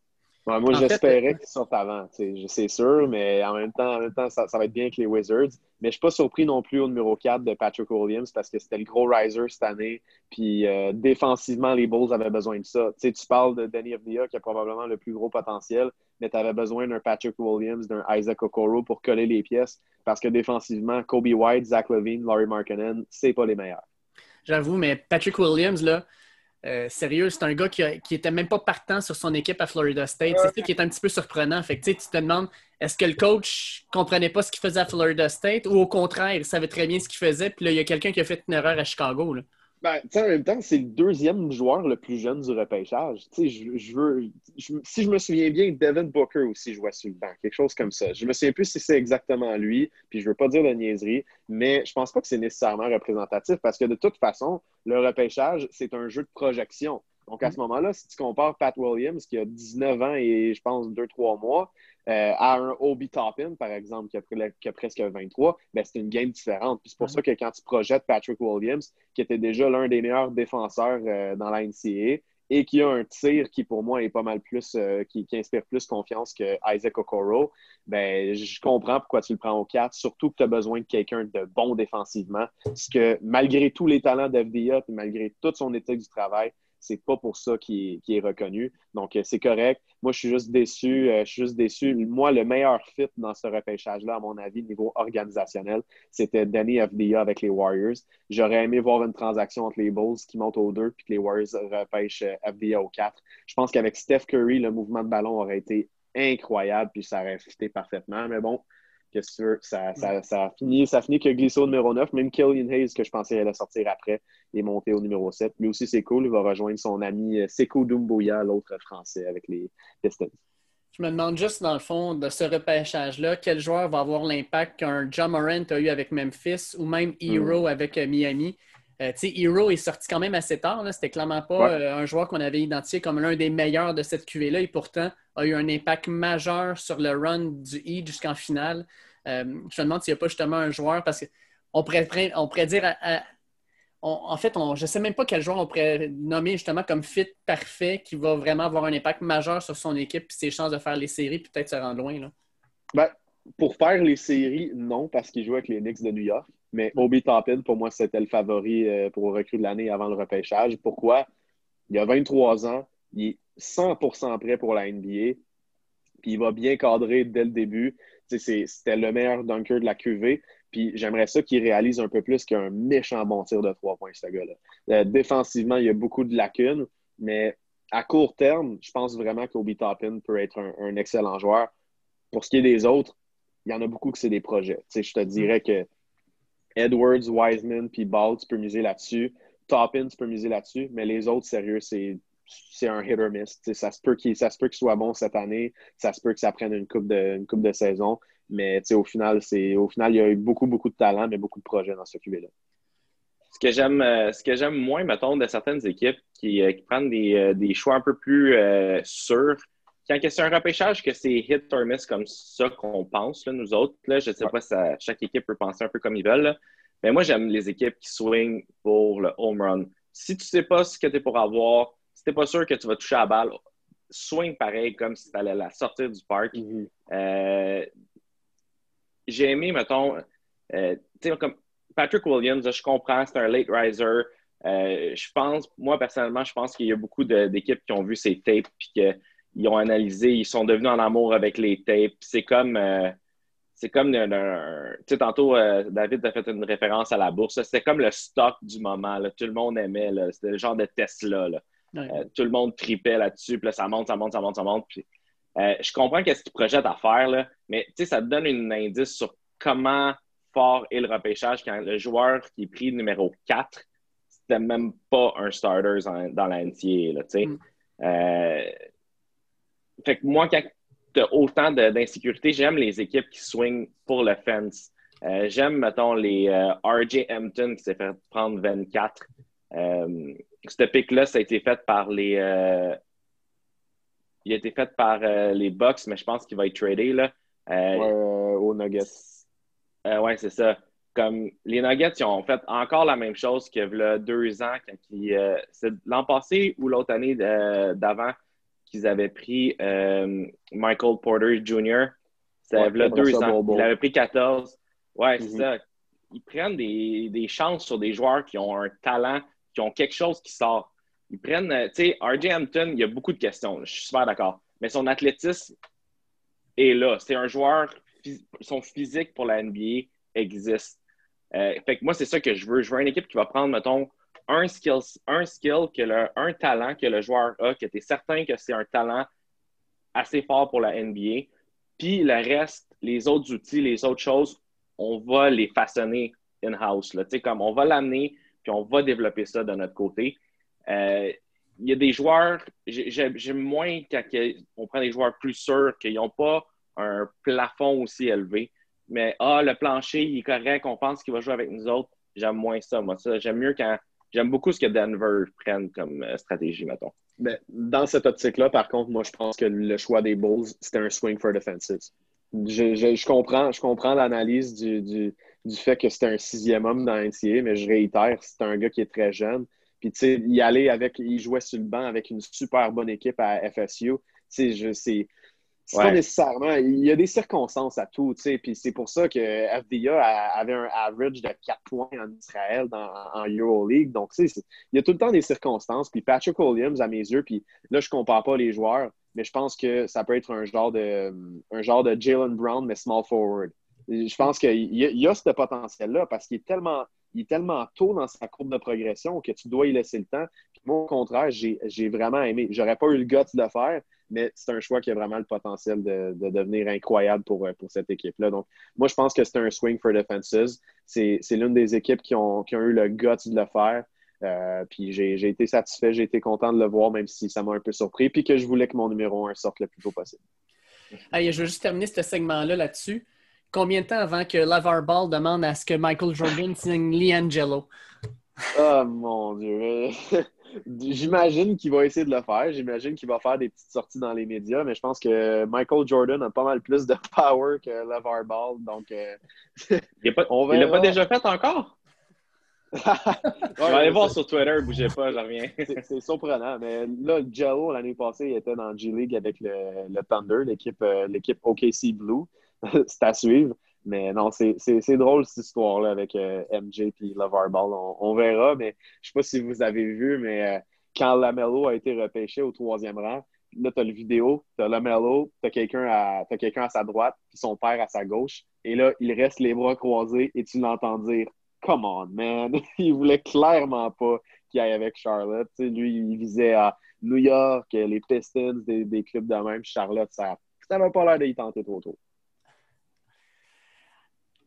moi, j'espérais qu'ils sortent avant, c'est sûr, mais en même temps, en même temps ça, va être bien avec les Wizards. Mais je ne suis pas surpris non plus au numéro 4 de Patrick Williams parce que c'était le gros riser cette année. Puis euh, défensivement, les Bulls avaient besoin de ça. tu parles de Danny Avdia qui a probablement le plus gros potentiel, mais tu avais besoin d'un Patrick Williams, d'un Isaac Okoro pour coller les pièces parce que défensivement, Kobe White, Zach Levine, Laurie Markkinen, c'est pas les meilleurs. J'avoue, mais Patrick Williams, là, euh, sérieux, c'est un gars qui, n'était était même pas partant sur son équipe à Florida State. C'est ça qui est un petit peu surprenant. Fait tu te demandes, est-ce que le coach comprenait pas ce qu'il faisait à Florida State ou au contraire, il savait très bien ce qu'il faisait, puis là, il y a quelqu'un qui a fait une erreur à Chicago. Ben, en même temps, c'est le deuxième joueur le plus jeune du repêchage. Je, je veux, si je me souviens bien, Devin Booker aussi jouait sur le banc, quelque chose comme ça. Je me souviens plus si c'est exactement lui, puis je veux pas dire de niaiserie, mais je pense pas que c'est nécessairement représentatif parce que de toute façon, le repêchage, c'est un jeu de projection. Donc, à ce moment-là, si tu compares Pat Williams, qui a 19 ans et je pense 2-3 mois, euh, à un Obi Toppin, par exemple, qui a, presque 23, ben, c'est une game différente. Puis c'est pour ça que quand tu projettes Patrick Williams, qui était déjà l'un des meilleurs défenseurs euh, dans la NCAA, et qui a un tir qui, pour moi, est pas mal plus, euh, qui, inspire plus confiance que Isaac Okoro, ben, je comprends pourquoi tu le prends au 4, surtout que tu as besoin de quelqu'un de bon défensivement. Parce que malgré tous les talents d'FDA, et malgré toute son éthique du travail, c'est pas pour ça qu'il est, reconnu. Donc, euh, c'est correct. Moi, je suis juste déçu. Euh, je suis juste déçu. Moi, le meilleur fit dans ce repêchage-là, à mon avis, niveau organisationnel, c'était Danny FDA avec les Warriors. J'aurais aimé voir une transaction entre les Bulls qui montent au 2 puis que les Warriors repêchent FDA au 4. Je pense qu'avec Steph Curry, le mouvement de ballon aurait été incroyable puis ça aurait fité parfaitement. Mais bon, Qu'est-ce que tu veux? Ça, ça, ça, a fini, ça a fini que glissé au numéro 9. Même Killian Hayes, que je pensais allait sortir après, est monté au numéro 7. Lui aussi, c'est cool. Il va rejoindre son ami euh, Seko Dumbuya, l'autre français avec les Pistons. Je me demande juste, dans le fond, de ce repêchage-là, quel joueur va avoir l'impact qu'un John Morant a eu avec Memphis ou même Hero hmm. avec euh, Miami? Euh, Hero est sorti quand même assez tard. C'était clairement pas un joueur qu'on avait identifié comme l'un des meilleurs de cette QV-là et pourtant a eu un impact majeur sur le run du Heat jusqu'en finale. Euh, je me demande s'il n'y a pas justement un joueur, parce qu'on pourrait, on pourrait dire, en fait, on, je ne sais même pas quel joueur on pourrait nommer justement comme fit parfait qui va vraiment avoir un impact majeur sur son équipe et ses chances de faire les séries peut-être se rendre loin. Là. Ben, pour faire les séries, non, parce qu'il joue avec les Knicks de New York. Mais Obi Toppin, pour moi, c'était le favori euh, pour recrue de l'année avant le repêchage. Pourquoi? Il a 23 ans, il est 100% prêt pour la NBA, puis il va bien cadrer dès le début. C'était le meilleur dunker de la QV. Puis j'aimerais ça qu'il réalise un peu plus qu'un méchant bon tir de trois points, ce gars-là. Euh, défensivement, il y a beaucoup de lacunes, mais à court terme, je pense vraiment qu'Obi Toppin peut être un, excellent joueur. Pour ce qui est des autres, il y en a beaucoup que c'est des projets. je te dirais que Edwards, Wiseman, puis Ball, tu peux miser là-dessus. Toppin, tu peux miser là-dessus, mais les autres, sérieux, c'est un hit or miss. ça se peut qu'il soit bon cette année, ça se peut que ça prenne une coupe de, une coupe de saison, mais au final, au final, il y a eu beaucoup, beaucoup de talent, mais beaucoup de projets dans ce QB-là. Ce que j'aime euh, ce que j'aime moins, mettons, de certaines équipes qui, euh, prennent euh, des, choix un peu plus sûrs, quand c'est un repêchage que c'est hit or miss comme ça qu'on pense, nous autres, là, je ne sais pas si chaque équipe peut penser un peu comme ils veulent, mais moi, j'aime les équipes qui swing pour le home run. Si tu ne sais pas ce que tu es pour avoir, si tu n'es pas sûr que tu vas toucher la balle, swing pareil comme si tu allais la sortir du parc. Mm-hmm. Euh, j'ai aimé, mettons, euh, comme Patrick Williams, je comprends, c'est un late riser. Euh, je pense, moi personnellement, je pense qu'il y a beaucoup d'équipes qui ont vu ces tapes et qu'ils ont analysé, ils sont devenus en amour avec les tapes. C'est comme, c'est comme, tu sais, tantôt, David a fait une référence à la bourse. C'était comme le stock du moment. Tout le monde aimait. C'était le genre de Tesla. Là. Euh, tout le monde tripait là-dessus, puis ça monte, ça monte, ça monte, ça monte. Puis, euh, je comprends qu'est-ce qu'ils projettent à faire, là, mais ça te donne un indice sur comment fort est le repêchage quand le joueur qui est pris numéro 4, c'était même pas un starter dans la NCA. Mm. Euh, fait que moi, quand tu as autant d'insécurité, j'aime les équipes qui swing pour le fence. j'aime, mettons, les RJ Hampton qui s'est fait prendre 24 ce pic-là, ça a été fait par les. Euh, il a été fait par euh, les Bucks, mais je pense qu'il va être tradé là. Euh, aux Nuggets. ouais, c'est ça. Comme les Nuggets, ils ont fait encore la même chose que a deux ans, quand c'est l'an passé ou l'autre année d'avant qu'ils avaient pris Michael Porter Jr. Ça ouais, deux ans. Il avait pris 14. Ouais, c'est mm-hmm. ça. Ils prennent des, des chances sur des joueurs qui ont un talent qui ont quelque chose qui sort. Ils prennent, euh, tu sais, RJ Hampton, il y a beaucoup de questions, je suis super d'accord. Mais son athlétisme est là. C'est un joueur, son physique pour la NBA existe. Euh, fait que moi, c'est ça que je veux. Je veux une équipe qui va prendre, mettons, un skill, un talent que le joueur a, que tu es certain que c'est un talent assez fort pour la NBA. Puis le reste, les autres outils, les autres choses, on va les façonner in-house. Comme on va l'amener, on va développer ça de notre côté. Euh, il y a des joueurs, j'aime moins quand on prend des joueurs plus sûrs, qu'ils n'ont pas un plafond aussi élevé. Mais ah, le plancher, il est correct, on pense qu'il va jouer avec nous autres. J'aime moins ça, moi. Ça, j'aime mieux quand j'aime beaucoup ce que Denver prenne comme euh, stratégie, mettons. Mais dans cette optique-là, par contre, moi, je pense que le choix des Bulls, c'était un swing for fences. Je, comprends, je comprends l'analyse du, fait que c'était un sixième homme dans NCA, mais je réitère, c'est un gars qui est très jeune. Puis, tu sais, il allait avec, il jouait sur le banc avec une super bonne équipe à FSU. Tu sais, c'est pas nécessairement. Il y a des circonstances à tout, tu sais. Puis c'est pour ça que FDA avait un average de 4 points en Israël dans, en EuroLeague. Donc, tu sais, il y a tout le temps des circonstances. Puis Patrick Williams, à mes yeux, puis là, je compare pas les joueurs, mais je pense que ça peut être un genre de, un genre de Jalen Brown, mais small forward. Je pense qu'il y, y, a ce potentiel-là parce qu'il est tellement il est tellement tôt dans sa courbe de progression que tu dois y laisser le temps. Moi, au contraire, j'ai vraiment aimé. J'aurais pas eu le guts de le faire, mais c'est un choix qui a vraiment le potentiel de, devenir incroyable pour, euh, pour cette équipe-là. Donc, moi, je pense que c'est un swing for defenses. C'est l'une des équipes qui ont, qui ont, eu le guts de le faire. Euh, puis j'ai été satisfait, j'ai été content de le voir, même si ça m'a un peu surpris, puis que je voulais que mon numéro 1 sorte le plus tôt possible. je veux juste terminer ce segment-là là-dessus. Combien de temps avant que Lavar Ball demande à ce que Michael Jordan signe Liangelo? Oh mon Dieu. <laughs> J'imagine qu'il va essayer de le faire. J'imagine qu'il va faire des petites sorties dans les médias, mais je pense que Michael Jordan a pas mal plus de <laughs> power que LeVar Ball. Donc, euh, il <laughs> l'a pas, déjà fait encore? <laughs> je vais aller voir sur Twitter, bougez pas, j'en reviens. c'est surprenant, mais là, Jello, l'année passée, il était dans G-League avec le, le Thunder, l'équipe euh, OKC Blue. c'est à suivre. Mais non, c'est drôle cette histoire-là avec MJ et LeVar Ball. On, verra, mais je sais pas si vous avez vu, mais euh, quand Lamelo a été repêché au troisième rang, là, tu as le vidéo, tu as Lamelo, tu as quelqu'un à, à sa droite, puis son père à sa gauche. Et là, il reste les bras croisés et tu l'entends dire Come on, man! <laughs> il voulait clairement pas qu'il aille avec Charlotte. lui, il visait à New York, les Pistons, des, clubs de même. Charlotte, ça n'avait pas l'air d'y tenter trop tôt.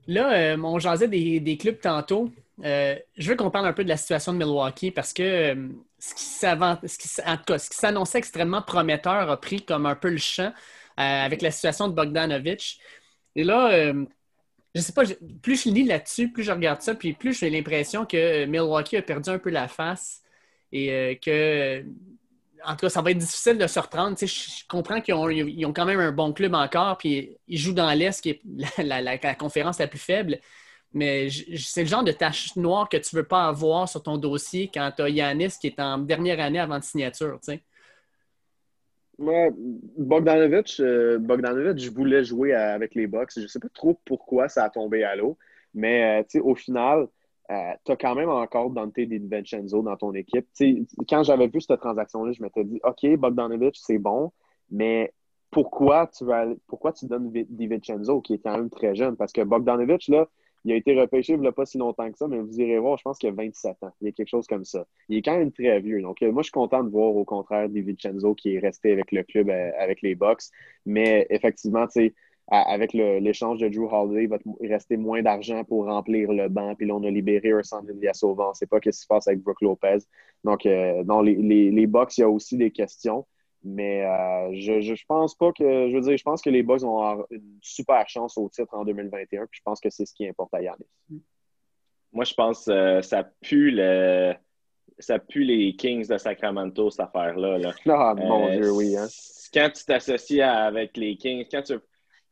Là, euh, on jasait des, clubs tantôt. Euh, je veux qu'on parle un peu de la situation de Milwaukee parce que euh, ce qui s'annonçait extrêmement prometteur a pris comme un peu le champ avec la situation de Bogdanovich. Et là, je sais pas, plus je lis là-dessus, plus je regarde ça, puis plus j'ai l'impression que Milwaukee a perdu un peu la face et que en tout cas, ça va être difficile de se reprendre. je comprends qu'ils ont, quand même un bon club encore, puis ils jouent dans l'Est, qui est la, conférence la plus faible. Mais c'est le genre de tâche noire que tu ne veux pas avoir sur ton dossier quand tu as Yanis qui est en dernière année avant de signature. Moi, Bogdanovic, euh, je voulais jouer avec les Bucks. Je ne sais pas trop pourquoi ça a tombé à l'eau, mais euh, au final, euh, tu as quand même encore Dante DiVincenzo dans ton équipe. quand j'avais vu cette transaction-là, je m'étais dit OK, Bogdanovic, c'est bon, mais pourquoi tu, vas, pourquoi tu donnes DiVincenzo, qui est quand même très jeune? Parce que Bogdanovic, là, il a été repêché il n'y a pas si longtemps que ça, mais vous irez voir, je pense qu'il a 27 ans. Il y a quelque chose comme ça. Il est quand même très vieux. Donc, euh, moi, je suis content de voir au contraire DiVincenzo qui est resté avec le club, euh, avec les Bucks. Mais effectivement, tu sais, avec l'échange de Drew Holiday, il va rester moins d'argent pour remplir le banc. Puis là, on a libéré centre Sauvant. On ne sait pas ce qui se passe avec Brook Lopez. Donc, euh, dans les, les, les Bucks, il y a aussi des questions. Mais euh, je, je, pense pas que. Je veux dire, je pense que les Bucks vont avoir une super chance au titre en 2021. Puis je pense que c'est ce qui importe à Yannis. Moi, je pense que euh, ça pue le. Ça pue les Kings de Sacramento, cette affaire-là. Là. <laughs> Ah, mon Dieu, oui. Hein? Quand tu t'associes avec les Kings, quand tu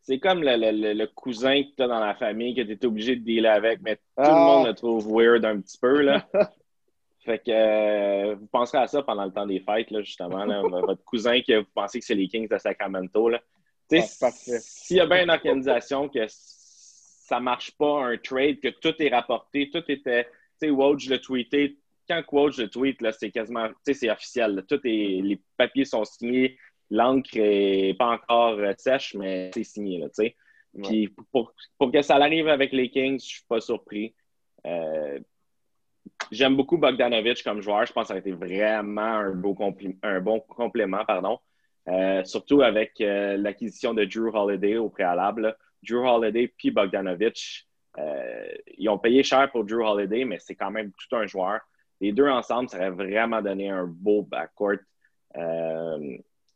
c'est comme le, cousin que tu as dans la famille que tu es obligé de dealer avec, mais tout le ah. monde le trouve weird un petit peu. Là. <laughs> fait que euh, vous penserez à ça pendant le temps des fêtes, là, justement. <laughs> votre cousin que vous pensez que c'est les Kings de Sacramento. Là. Ah, s'il y a bien une organisation que ça marche pas, un trade, que tout est rapporté, tout était. Tu sais, Woj le tweeté. Quand Woj le tweet, c'est quasiment. Tu sais, c'est officiel. Tout est, les papiers sont signés l'encre n'est pas encore euh, sèche, mais c'est signé. Là, Puis pour, que ça arrive avec les Kings, je ne suis pas surpris. Euh, j'aime beaucoup Bogdanovic comme joueur. Je pense que ça a été vraiment un, beau un bon complément. Pardon. Euh, surtout avec l'acquisition de Drew Holiday au préalable. Drew Holiday puis Bogdanovic, ils ont payé cher pour Drew Holiday, mais c'est quand même tout un joueur. Les deux ensemble, ça aurait vraiment donné un beau backcourt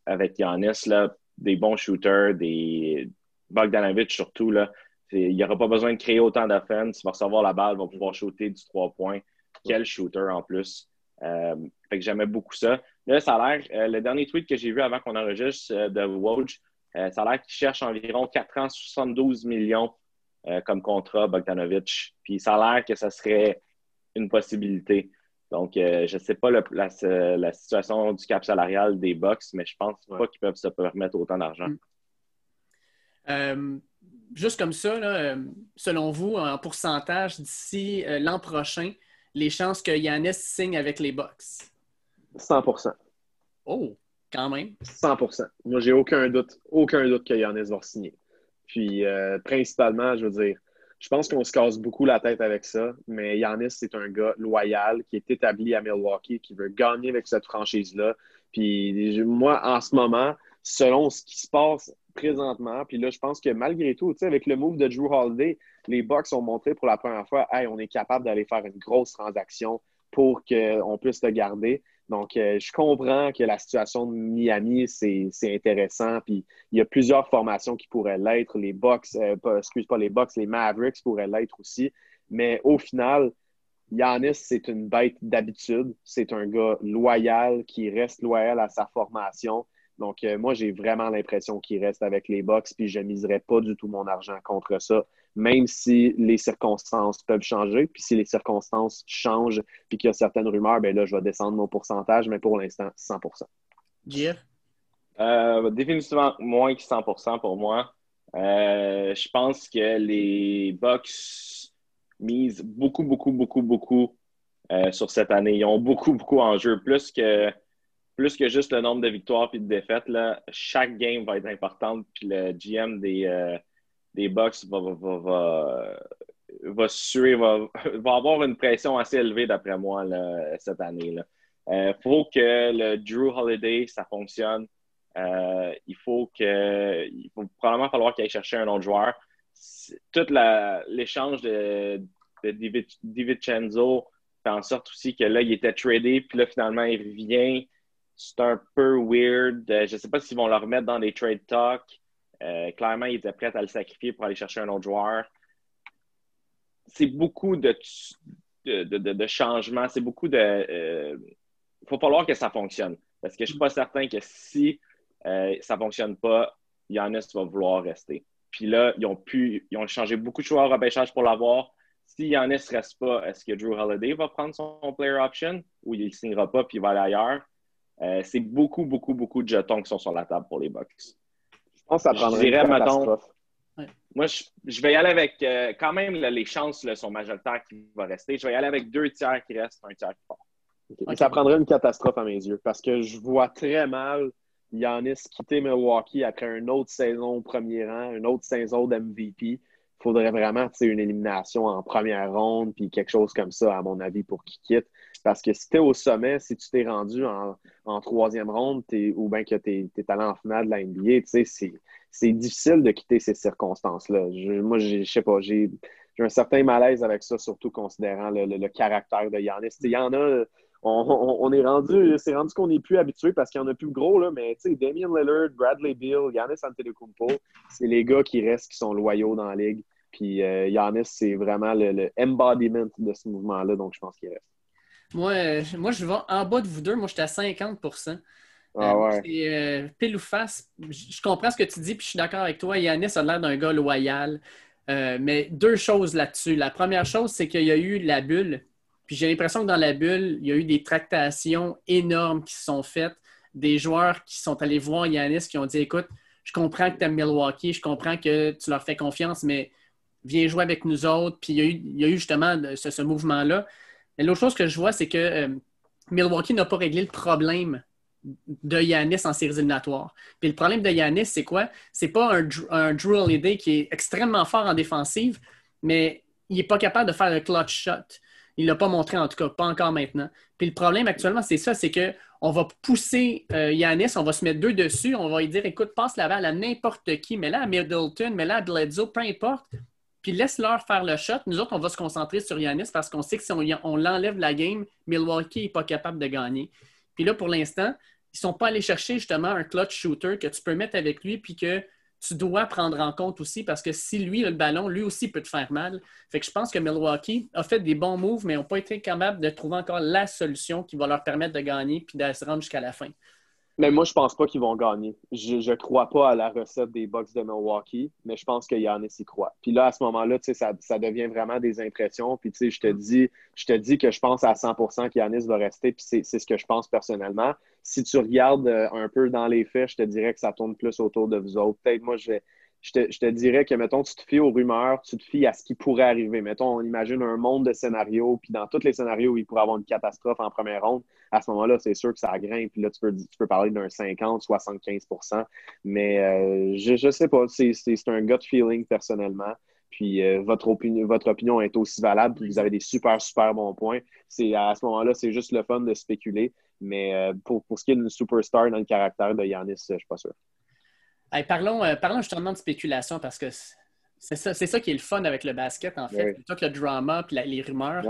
avec Giannis, là, des bons shooters, des Bogdanovic surtout. Là, il n'y aura pas besoin de créer autant d'offense. Il va recevoir la balle, il va pouvoir shooter du 3 points. quel shooter en plus. Euh, fait que j'aimais beaucoup ça. Là, ça a l'air, euh, le dernier tweet que j'ai vu avant qu'on enregistre euh, de Woj, ça a l'air qu'il cherche environ 4 ans, 72 millions comme contrat, Bogdanovic. Puis ça a l'air que ça serait une possibilité. Donc, je ne sais pas la, situation du cap salarial des Bucks, mais je pense pas qu'ils peuvent se permettre autant d'argent. Mm. juste comme ça, selon vous, en pourcentage d'ici l'an prochain, les chances que Yanis signe avec les Bucks? 100% Oh, quand même. 100% Moi, j'ai aucun doute, aucun doute que Yanis va signer. Puis, euh, principalement, je veux dire, je pense qu'on se casse beaucoup la tête avec ça, mais Yanis, c'est un gars loyal qui est établi à Milwaukee, qui veut gagner avec cette franchise-là. Puis, moi, en ce moment, selon ce qui se passe présentement, puis là, je pense que malgré tout, avec le move de Drew Holiday, les Bucks ont montré pour la première fois, hey, on est capable d'aller faire une grosse transaction pour qu'on puisse le garder. Donc, euh, je comprends que la situation de Miami, c'est intéressant. Puis, il y a plusieurs formations qui pourraient l'être. Les Bucks, euh, les Bucks, les Mavericks pourraient l'être aussi. Mais au final, Yanis, c'est une bête d'habitude. C'est un gars loyal qui reste loyal à sa formation. Donc, euh, moi, j'ai vraiment l'impression qu'il reste avec les Bucks, puis je ne miserai pas du tout mon argent contre ça, même si les circonstances peuvent changer. Puis si les circonstances changent, puis qu'il y a certaines rumeurs, ben là, je vais descendre mon pourcentage, mais pour l'instant, 100% Jeff? Euh, définitivement moins que 100% pour moi. Euh, je pense que les Bucks misent beaucoup, beaucoup, beaucoup, beaucoup sur cette année. Ils ont beaucoup, beaucoup en jeu, plus que plus que juste le nombre de victoires et de défaites, là, chaque game va être importante. Puis le GM des, euh, des Bucks va, va, va, va, suer, va, va, avoir une pression assez élevée, d'après moi, cette année. Il euh, faut que le Drew Holiday, ça fonctionne. Euh, il faut que. Il probablement falloir qu'il aille chercher un autre joueur. Tout l'échange de, de DiVincenzo fait en sorte aussi que là, il était tradé, puis là, finalement, il revient c'est un peu weird. Euh, je ne sais pas s'ils vont le remettre dans les trade talks. Euh, clairement, ils étaient prêts à le sacrifier pour aller chercher un autre joueur. C'est beaucoup de, de, changements. C'est beaucoup de. Il euh, faut falloir que ça fonctionne. Parce que je ne suis pas certain que si ça ne fonctionne pas, Yannis va vouloir rester. Puis là, ils ont pu. Ils ont changé beaucoup de choix au repêchage pour l'avoir. Si Yannis ne reste pas, est-ce que Drew Holiday va prendre son player option ou il ne signera pas puis il va aller ailleurs? Euh, c'est beaucoup, beaucoup, beaucoup de jetons qui sont sur la table pour les Bucks. Je pense que ça prendrait une catastrophe. Moi, je, vais y aller avec euh, quand même les chances sont majoritaires qu'il va rester. Je vais y aller avec deux tiers qui restent, un tiers qui part. Ça prendrait une catastrophe à mes yeux parce que je vois très mal Yanis quitter Milwaukee après une autre saison au premier rang, une autre saison d'MVP. Il faudrait vraiment une élimination en première ronde puis quelque chose comme ça, à mon avis, pour qu'il quitte. Parce que si tu es au sommet, si tu t'es rendu en, troisième ronde ou bien que tu es, allé en finale de la NBA, c'est difficile de quitter ces circonstances-là. Moi, je sais pas, j'ai un certain malaise avec ça, surtout considérant le, caractère de Yannis. Il y en a, on, est rendu, c'est rendu qu'on n'est plus habitué parce qu'il y en a plus gros, là, mais Damien Lillard, Bradley Beal, Yannis Antetokounmpo, c'est les gars qui restent, qui sont loyaux dans la ligue. Puis euh, Yannis, c'est vraiment le, embodiment de ce mouvement-là, donc je pense qu'il reste. Moi, euh, moi, je vais en bas de vous deux. Moi, j'étais à 50 ah ouais. C'est euh, pile ou face. Je comprends ce que tu dis, puis je suis d'accord avec toi. Yannis a l'air d'un gars loyal. Euh, mais deux choses là-dessus. La première chose, c'est qu'il y a eu la bulle. Puis j'ai l'impression que dans la bulle, il y a eu des tractations énormes qui se sont faites. Des joueurs qui sont allés voir Yannis qui ont dit Écoute, je comprends que tu aimes Milwaukee, je comprends que tu leur fais confiance, mais viens jouer avec nous autres. Puis il y a eu, justement ce mouvement-là. Mais l'autre chose que je vois, c'est que euh, Milwaukee n'a pas réglé le problème de Yanis en séries éliminatoires. Puis le problème de Yanis, c'est quoi? C'est pas un, un Drew Holiday qui est extrêmement fort en défensive, mais il n'est pas capable de faire le clutch shot. Il ne l'a pas montré, en tout cas, pas encore maintenant. Puis le problème actuellement, c'est ça, c'est qu'on va pousser euh, Yanis, on va se mettre deux dessus, on va lui dire écoute, passe la balle à n'importe qui, mais là à Middleton, mais là à Bledsoe, peu importe puis laisse-leur faire le shot. Nous autres, on va se concentrer sur Yanis parce qu'on sait que si on, l'enlève la game, Milwaukee n'est pas capable de gagner. Puis là, pour l'instant, ils ne sont pas allés chercher justement un clutch shooter que tu peux mettre avec lui puis que tu dois prendre en compte aussi parce que si lui le ballon, lui aussi peut te faire mal. Fait que je pense que Milwaukee a fait des bons moves, mais n'ont pas été capables de trouver encore la solution qui va leur permettre de gagner puis de se rendre jusqu'à la fin. Mais moi, je pense pas qu'ils vont gagner. Je ne crois pas à la recette des Bucks de Milwaukee, mais je pense que Yannis y croit. Puis là, à ce moment-là, ça, ça devient vraiment des impressions. Puis je te dis, je te dis que je pense à 100% qu'Yannis va rester, puis c'est ce que je pense personnellement. Si tu regardes euh, un peu dans les faits, je te dirais que ça tourne plus autour de vous autres. Peut-être moi, je vais, je te, dirais que, mettons, tu te fies aux rumeurs, tu te fies à ce qui pourrait arriver. Mettons, on imagine un monde de scénarios, puis dans tous les scénarios il pourrait avoir une catastrophe en première ronde, à ce moment-là, c'est sûr que ça grimpe, puis là, tu peux, tu peux parler d'un 50, 75% Mais euh, je ne sais pas, c'est un gut feeling personnellement. Puis euh, votre, opinion, votre opinion est aussi valable, puis vous avez des super, super bons points. À ce moment-là, c'est juste le fun de spéculer. Mais euh, pour, pour ce qui est d'une superstar dans le caractère de Yanis, je ne suis pas sûr parlons, euh, parlons justement de spéculation parce que c'est ça, ça, qui est le fun avec le basket, en fait. Plutôt que le drama et les rumeurs.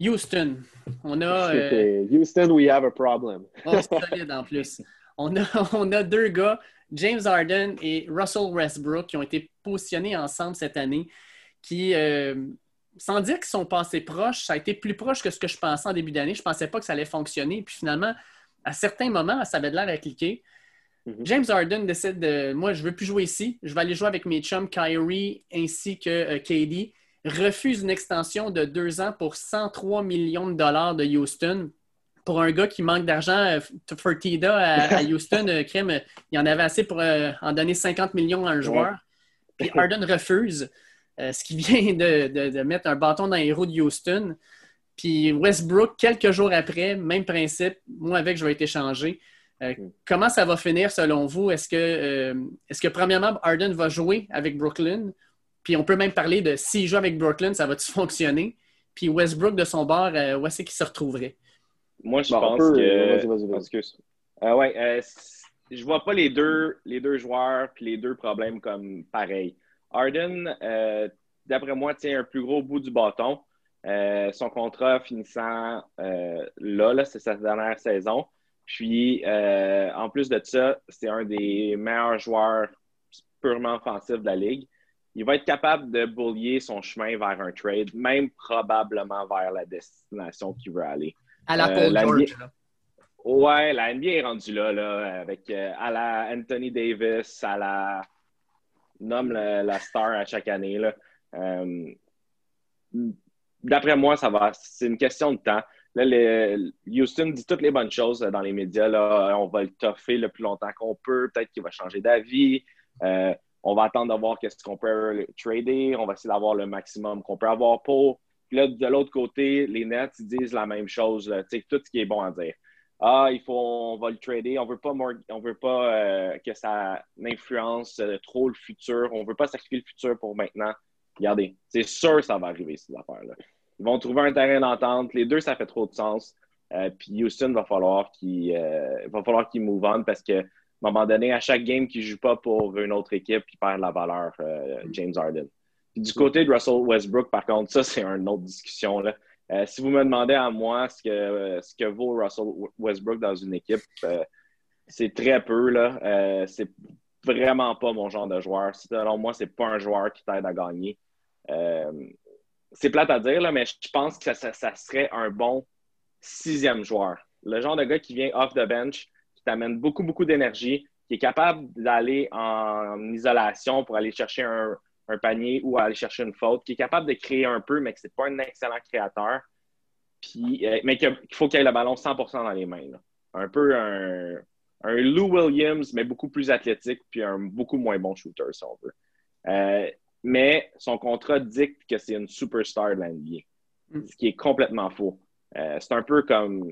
Houston. On a. <laughs> Euh, Houston, we have a problem. oh, solide en plus. <laughs> On a, on a deux gars, James Harden et Russell Westbrook, qui ont été positionnés ensemble cette année, qui, euh, sans dire qu'ils sont passés proches, ça a été plus proche que ce que je pensais en début d'année. Je ne pensais pas que ça allait fonctionner. Puis finalement, à certains moments, ça avait de l'air à cliquer. Mhm. James Harden décide de moi, je ne veux plus jouer ici. Je vais aller jouer avec mes chums Kyrie ainsi que euh, KD. Refuse une extension de deux ans pour 103 millions de dollars de Houston. Pour un gars qui manque d'argent, euh, Fertitta à, <laughs> Houston, euh, crème, il en avait assez pour en donner 50 millions à un joueur. Puis <laughs> Harden refuse, ce qui vient de, mettre un bâton dans les roues de Houston. Puis Westbrook, quelques jours après, même principe, moi avec, je vais être échangé. Euh, comment ça va finir selon vous? Est-ce que, euh, est-ce que premièrement, Harden va jouer avec Brooklyn? Puis on peut même parler de s'il joue avec Brooklyn, ça va-tu <laughs> fonctionner? Puis Westbrook de son bord, euh, où est-ce qu'il se retrouverait? Moi, je pense que. ouais, je vois pas les deux, les deux joueurs puis les deux problèmes comme pareil. Harden, d'après moi, tient un plus gros bout du bâton. son contrat finissant là, là c'est sa dernière saison. Puis, euh, en plus de ça, c'est un des meilleurs joueurs purement offensifs de la ligue. Il va être capable de boulier son chemin vers un trade, même probablement vers la destination qu'il veut aller. À la euh, Paul George, là. Ouais, la NBA est rendue là, là avec euh, à la Anthony Davis, à la nomme la, star à chaque année. D'après moi, ça va. C'est une question de temps. Là, Houston dit toutes les bonnes choses dans les médias. Là, on va le toffer le plus longtemps qu'on peut. Peut-être qu'il va changer d'avis. Euh, on va attendre de voir qu'est-ce qu'on peut trader. On va essayer d'avoir le maximum qu'on peut avoir pour. Puis là, de l'autre côté, les Nets disent la même chose. Tout ce qui est bon à dire. Ah, il faut, on va le trader. On veut pas, on veut pas euh, que ça influence euh, trop le futur. On veut pas sacrifier le futur pour maintenant. Regardez, c'est sûr que ça va arriver, ces affaires-là. Ils vont trouver un terrain d'entente. Les deux, ça fait trop de sens. Euh, puis Houston va falloir qu'il euh, va falloir qu'il move on parce que à un moment donné, à chaque game qu'il ne joue pas pour une autre équipe, il perd la valeur, euh, James Harden. du côté de Russell Westbrook, par contre, ça, c'est une autre discussion. Là. si vous me demandez à moi ce que, ce que vaut Russell Westbrook dans une équipe, c'est très peu. Là. c'est vraiment pas mon genre de joueur. Selon moi, c'est pas un joueur qui t'aide à gagner c'est plate à dire, mais je pense que ça, serait un bon sixième joueur. Le genre de gars qui vient off the bench, qui t'amène beaucoup, beaucoup d'énergie, qui est capable d'aller en isolation pour aller chercher un, panier ou aller chercher une faute, qui est capable de créer un peu, mais ce n'est pas un excellent créateur. Euh, mais qu'il faut qu'il ait le ballon 100% dans les mains. Un peu un, un, Lou Williams, mais beaucoup plus athlétique, puis un beaucoup moins bon shooter, si on veut. Euh, mais son contrat dicte que c'est une superstar de l'NBA, mm. ce qui est complètement faux. Euh, c'est un peu comme,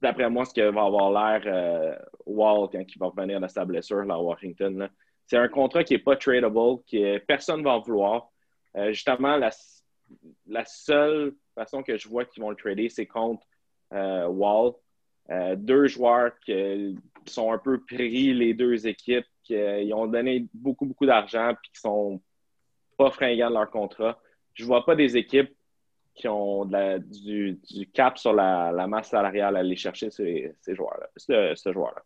d'après moi, ce que va avoir l'air euh, Wall quand il va revenir de sa blessure là, à Washington. C'est un contrat qui n'est pas tradable, que personne ne va en vouloir. Euh, justement, la, la, seule façon que je vois qu'ils vont le trader, c'est contre Wall. deux joueurs qui sont un peu pris, les deux équipes, qui ont donné beaucoup, beaucoup d'argent puis qui sont pas fringants de leur contrat. Je vois pas des équipes qui ont du, cap sur la, masse salariale à aller chercher ces, joueurs-là, ce, joueur-là.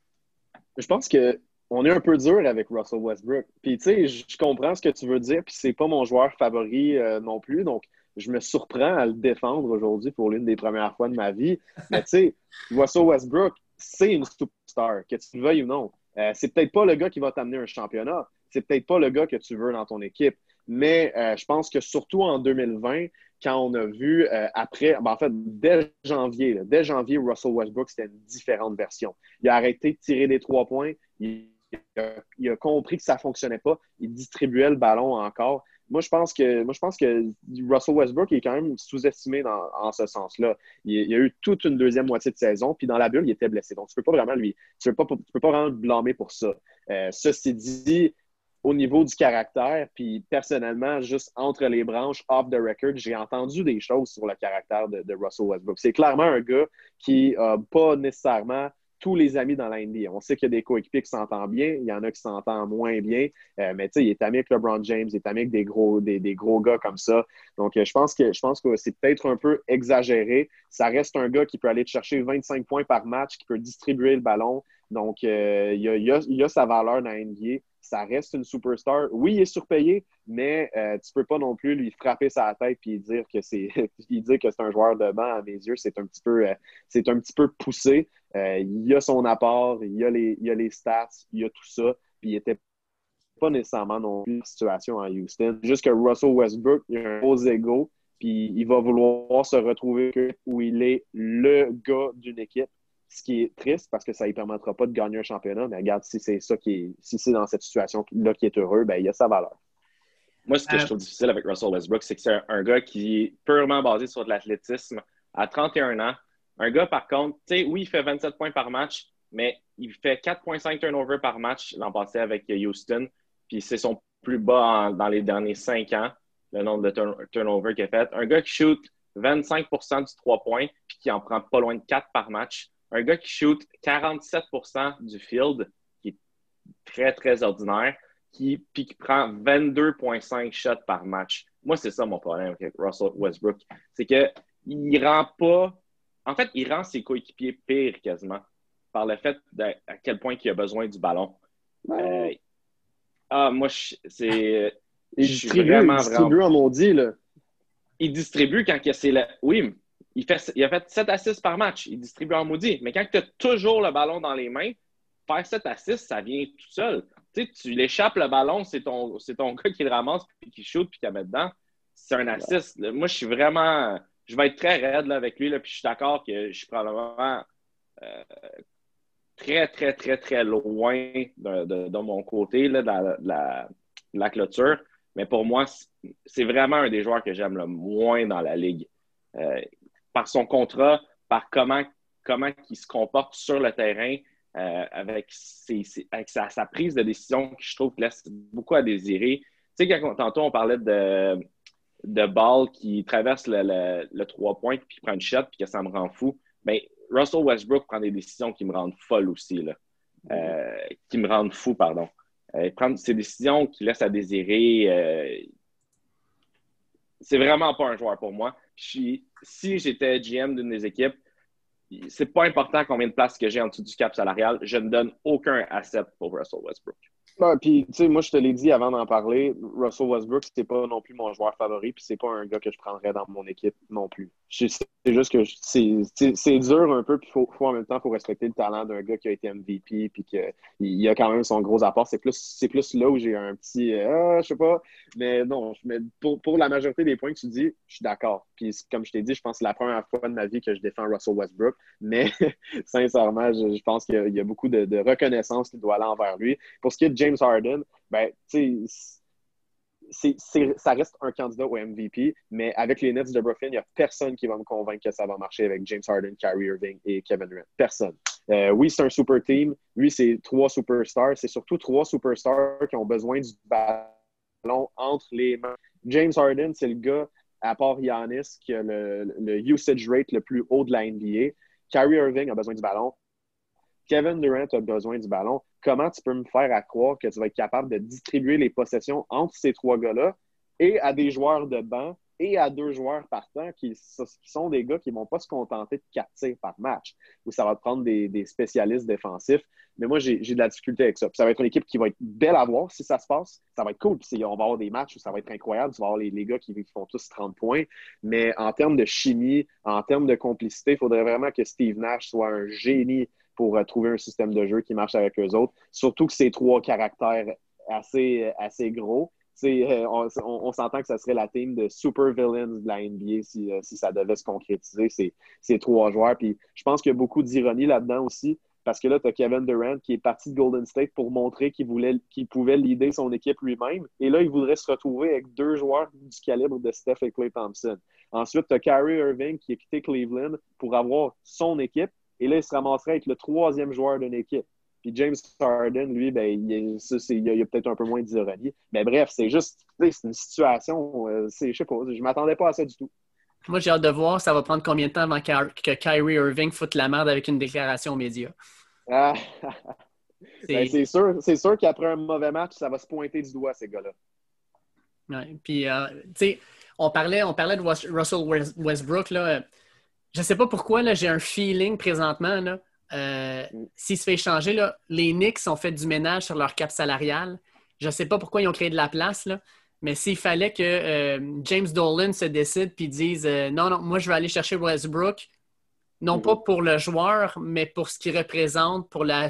Je pense que on est un peu dur avec Russell Westbrook. Puis, tu sais, je comprends ce que tu veux dire, puis c'est pas mon joueur favori euh, non plus. Donc, je me surprends à le défendre aujourd'hui pour l'une des premières fois de ma vie. Mais, tu sais, <laughs> Russell Westbrook, c'est une superstar, que tu le veuilles ou non. Euh, c'est peut-être pas le gars qui va t'amener un championnat. C'est peut-être pas le gars que tu veux dans ton équipe. Mais euh, je pense que surtout en 2020, quand on a vu après, ben, en fait, dès janvier, dès janvier, Russell Westbrook, c'était une différente version. Il a arrêté de tirer des trois points. Il a, compris que ça ne fonctionnait pas. Il distribuait le ballon encore. Moi, je pense que, moi, je pense que Russell Westbrook est quand même sous-estimé dans, en ce sens-là. Il, a eu toute une deuxième moitié de saison, puis dans la bulle, il était blessé. Donc, tu ne peux pas vraiment lui, tu peux pas, peux pas vraiment le blâmer pour ça. Euh, ceci dit, au niveau du caractère, puis personnellement, juste entre les branches, off the record, j'ai entendu des choses sur le caractère de, Russell Westbrook. C'est clairement un gars qui n'a pas nécessairement tous les amis dans la NBA. On sait qu'il y a des coéquipiers qui s'entendent bien, il y en a qui s'entendent moins bien, euh, mais tu sais, il est ami avec LeBron James, il est ami avec des gros, des, gros gars comme ça. Donc, euh, je pense que, je pense que c'est peut-être un peu exagéré. Ça reste un gars qui peut aller chercher 25 points par match, qui peut distribuer le ballon. Donc, euh, il, y a, sa valeur dans NBA ça reste une superstar. Oui, il est surpayé, mais tu ne peux pas non plus lui frapper sa tête et <laughs> dire que c'est un joueur de banc à mes yeux, c'est un petit peu c'est un petit peu poussé. Euh, il a son apport, il y a, les, il a les stats, il a tout ça. Puis il n'était pas nécessairement non plus la situation à Houston. Juste que Russell Westbrook, il a un gros ego, puis il va vouloir se retrouver où il est le gars d'une équipe. Ce qui est triste parce que ça ne lui permettra pas de gagner un championnat. Mais regarde, si c'est ça qui est, si c'est dans cette situation-là qui est heureux, ben, il a sa valeur. Moi, ce que je euh, trouve difficile avec Russell Westbrook, c'est que c'est un gars qui est purement basé sur de l'athlétisme. À 31 ans, un gars, par contre, tu sais, oui, il fait 27 points par match, mais il fait 4,5 turnovers par match l'an passé avec Houston. Puis c'est son plus bas dans les derniers 5 ans, le nombre de turnovers qu'il a fait. Un gars qui shoot 25% du 3 points, puis qui en prend pas loin de 4 par match. Un gars qui shoot 47% du field, qui est très, très ordinaire, qui, puis qui prend 22,5 shots par match. Moi, c'est ça mon problème avec Russell Westbrook. C'est qu'il ne rend pas en fait, il rend ses coéquipiers pires quasiment par le fait à quel point il a besoin du ballon. Euh, ah, moi, c'est. Il distribue, vraiment, il distribue en maudit, là. Il distribue quand c'est le. Oui, il, fait, il a fait 7 assists par match. Il distribue en maudit. Mais quand tu as toujours le ballon dans les mains, faire 7 assists, ça vient tout seul. Tu sais, tu l'échappes le ballon, c'est ton, ton <laughs> gars qui le ramasse, puis qui shoot, puis qui la met dedans. C'est un assist. Moi, je suis vraiment je vais être très raide avec lui, là, puis je suis d'accord que je suis probablement euh, très, très, très, très loin de, mon côté là, de, la, clôture. Mais pour moi, c'est vraiment un des joueurs que j'aime le moins dans la ligue. Euh, par son contrat, par comment, comment il se comporte sur le terrain, euh, avec, sa, prise de décision qui, je trouve, laisse beaucoup à désirer. Tu sais, quand, tantôt, on parlait de, de balle qui traverse le, le, trois points, puis prend une shot, puis que ça me rend fou. Mais ben, Russell Westbrook prend des décisions qui me rendent folle aussi, là. Euh, qui me rendent fou, pardon. Euh, prendre ces décisions qui laissent à désirer. Euh, c'est vraiment pas un joueur pour moi. Si j'étais GM d'une des équipes, c'est pas important combien de places que j'ai en dessous du cap salarial. Je ne donne aucun asset pour Russell Westbrook. Puis, tu sais, moi, je te l'ai dit avant d'en parler, Russell Westbrook, c'est pas non plus mon joueur favori, puis c'est pas un gars que je prendrais dans mon équipe non plus. C'est juste que c'est dur un peu, puis faut, faut, en même temps, faut respecter le talent d'un gars qui a été MVP, puis qu'il a quand même son gros apport. C'est plus, plus là où j'ai un petit, ah, je sais pas, mais non, mais pour, pour, la majorité des points que tu dis, je suis d'accord. Puis, comme je t'ai dit, je pense que c'est la première fois de ma vie que je défends Russell Westbrook, mais <laughs> sincèrement, je, pense qu'il y, a beaucoup de, de reconnaissance qui doit aller envers lui. Pour ce qui est de James Harden, ben, tu sais, ça reste un candidat au MVP, mais avec les Nets de Brooklyn, il n'y a personne qui va me convaincre que ça va marcher avec James Harden, Kyrie Irving et Kevin Durant. Personne. Euh, oui, c'est un super team. Oui, c'est trois superstars. C'est surtout trois superstars qui ont besoin du ballon entre les mains. James Harden, c'est le gars, à part Giannis, qui a le, le usage rate le plus haut de la NBA. Kyrie Irving a besoin du ballon. Kevin Durant a besoin du ballon. Comment tu peux me faire à croire que tu vas être capable de distribuer les possessions entre ces trois gars-là et à des joueurs de banc et à deux joueurs partant qui, sont des gars qui ne vont pas se contenter de quatre tirs par match, où ça va prendre des, spécialistes défensifs. Mais moi, j'ai de la difficulté avec ça. ça va être une équipe qui va être belle à voir si ça se passe. Ça va être cool. Puis on va avoir des matchs où ça va être incroyable. Tu vas avoir les gars qui, font tous 30 points. Mais en termes de chimie, en termes de complicité, il faudrait vraiment que Steve Nash soit un génie pour euh, trouver un système de jeu qui marche avec eux autres. Surtout que ces trois caractères assez, assez gros. Euh, on, on, s'entend que ça serait la team de super villains de la NBA si, euh, si ça devait se concrétiser, ces, ces trois joueurs. Puis je pense qu'il y a beaucoup d'ironie là-dedans aussi. Parce que là, tu as Kevin Durant qui est parti de Golden State pour montrer qu'il pouvait leader son équipe lui-même. Et là, il voudrait se retrouver avec deux joueurs du calibre de Steph et Clay Thompson. Ensuite, tu as Kyrie Irving qui a quitté Cleveland pour avoir son équipe. Et là, il se ramasserait avec le troisième joueur d'une équipe. Puis James Harden, lui, ben, il, y a, peut-être un peu moins d'ironie. Mais bref, c'est juste, c'est une situation, euh, je sais pas, je m'attendais pas à ça du tout. Moi, j'ai hâte de voir, ça va prendre combien de temps avant que Kyrie Irving foute la merde avec une déclaration aux médias? Ah. <laughs> Ben, c'est sûr, sûr qu'après un mauvais match, ça va se pointer du doigt, ces gars-là. Ouais, puis, euh, tu sais, on parlait, on parlait de Russell Westbrook, là. Je sais pas pourquoi, j'ai un feeling présentement, là. Euh. S'il se fait échanger, là, les Knicks ont fait du ménage sur leur cap salarial. Je ne sais pas pourquoi ils ont créé de la place, là, mais s'il fallait que euh, James Dolan se décide et dise euh, non, non, moi je vais aller chercher Westbrook, non pas pour le joueur, mais pour ce qu'il représente, pour la,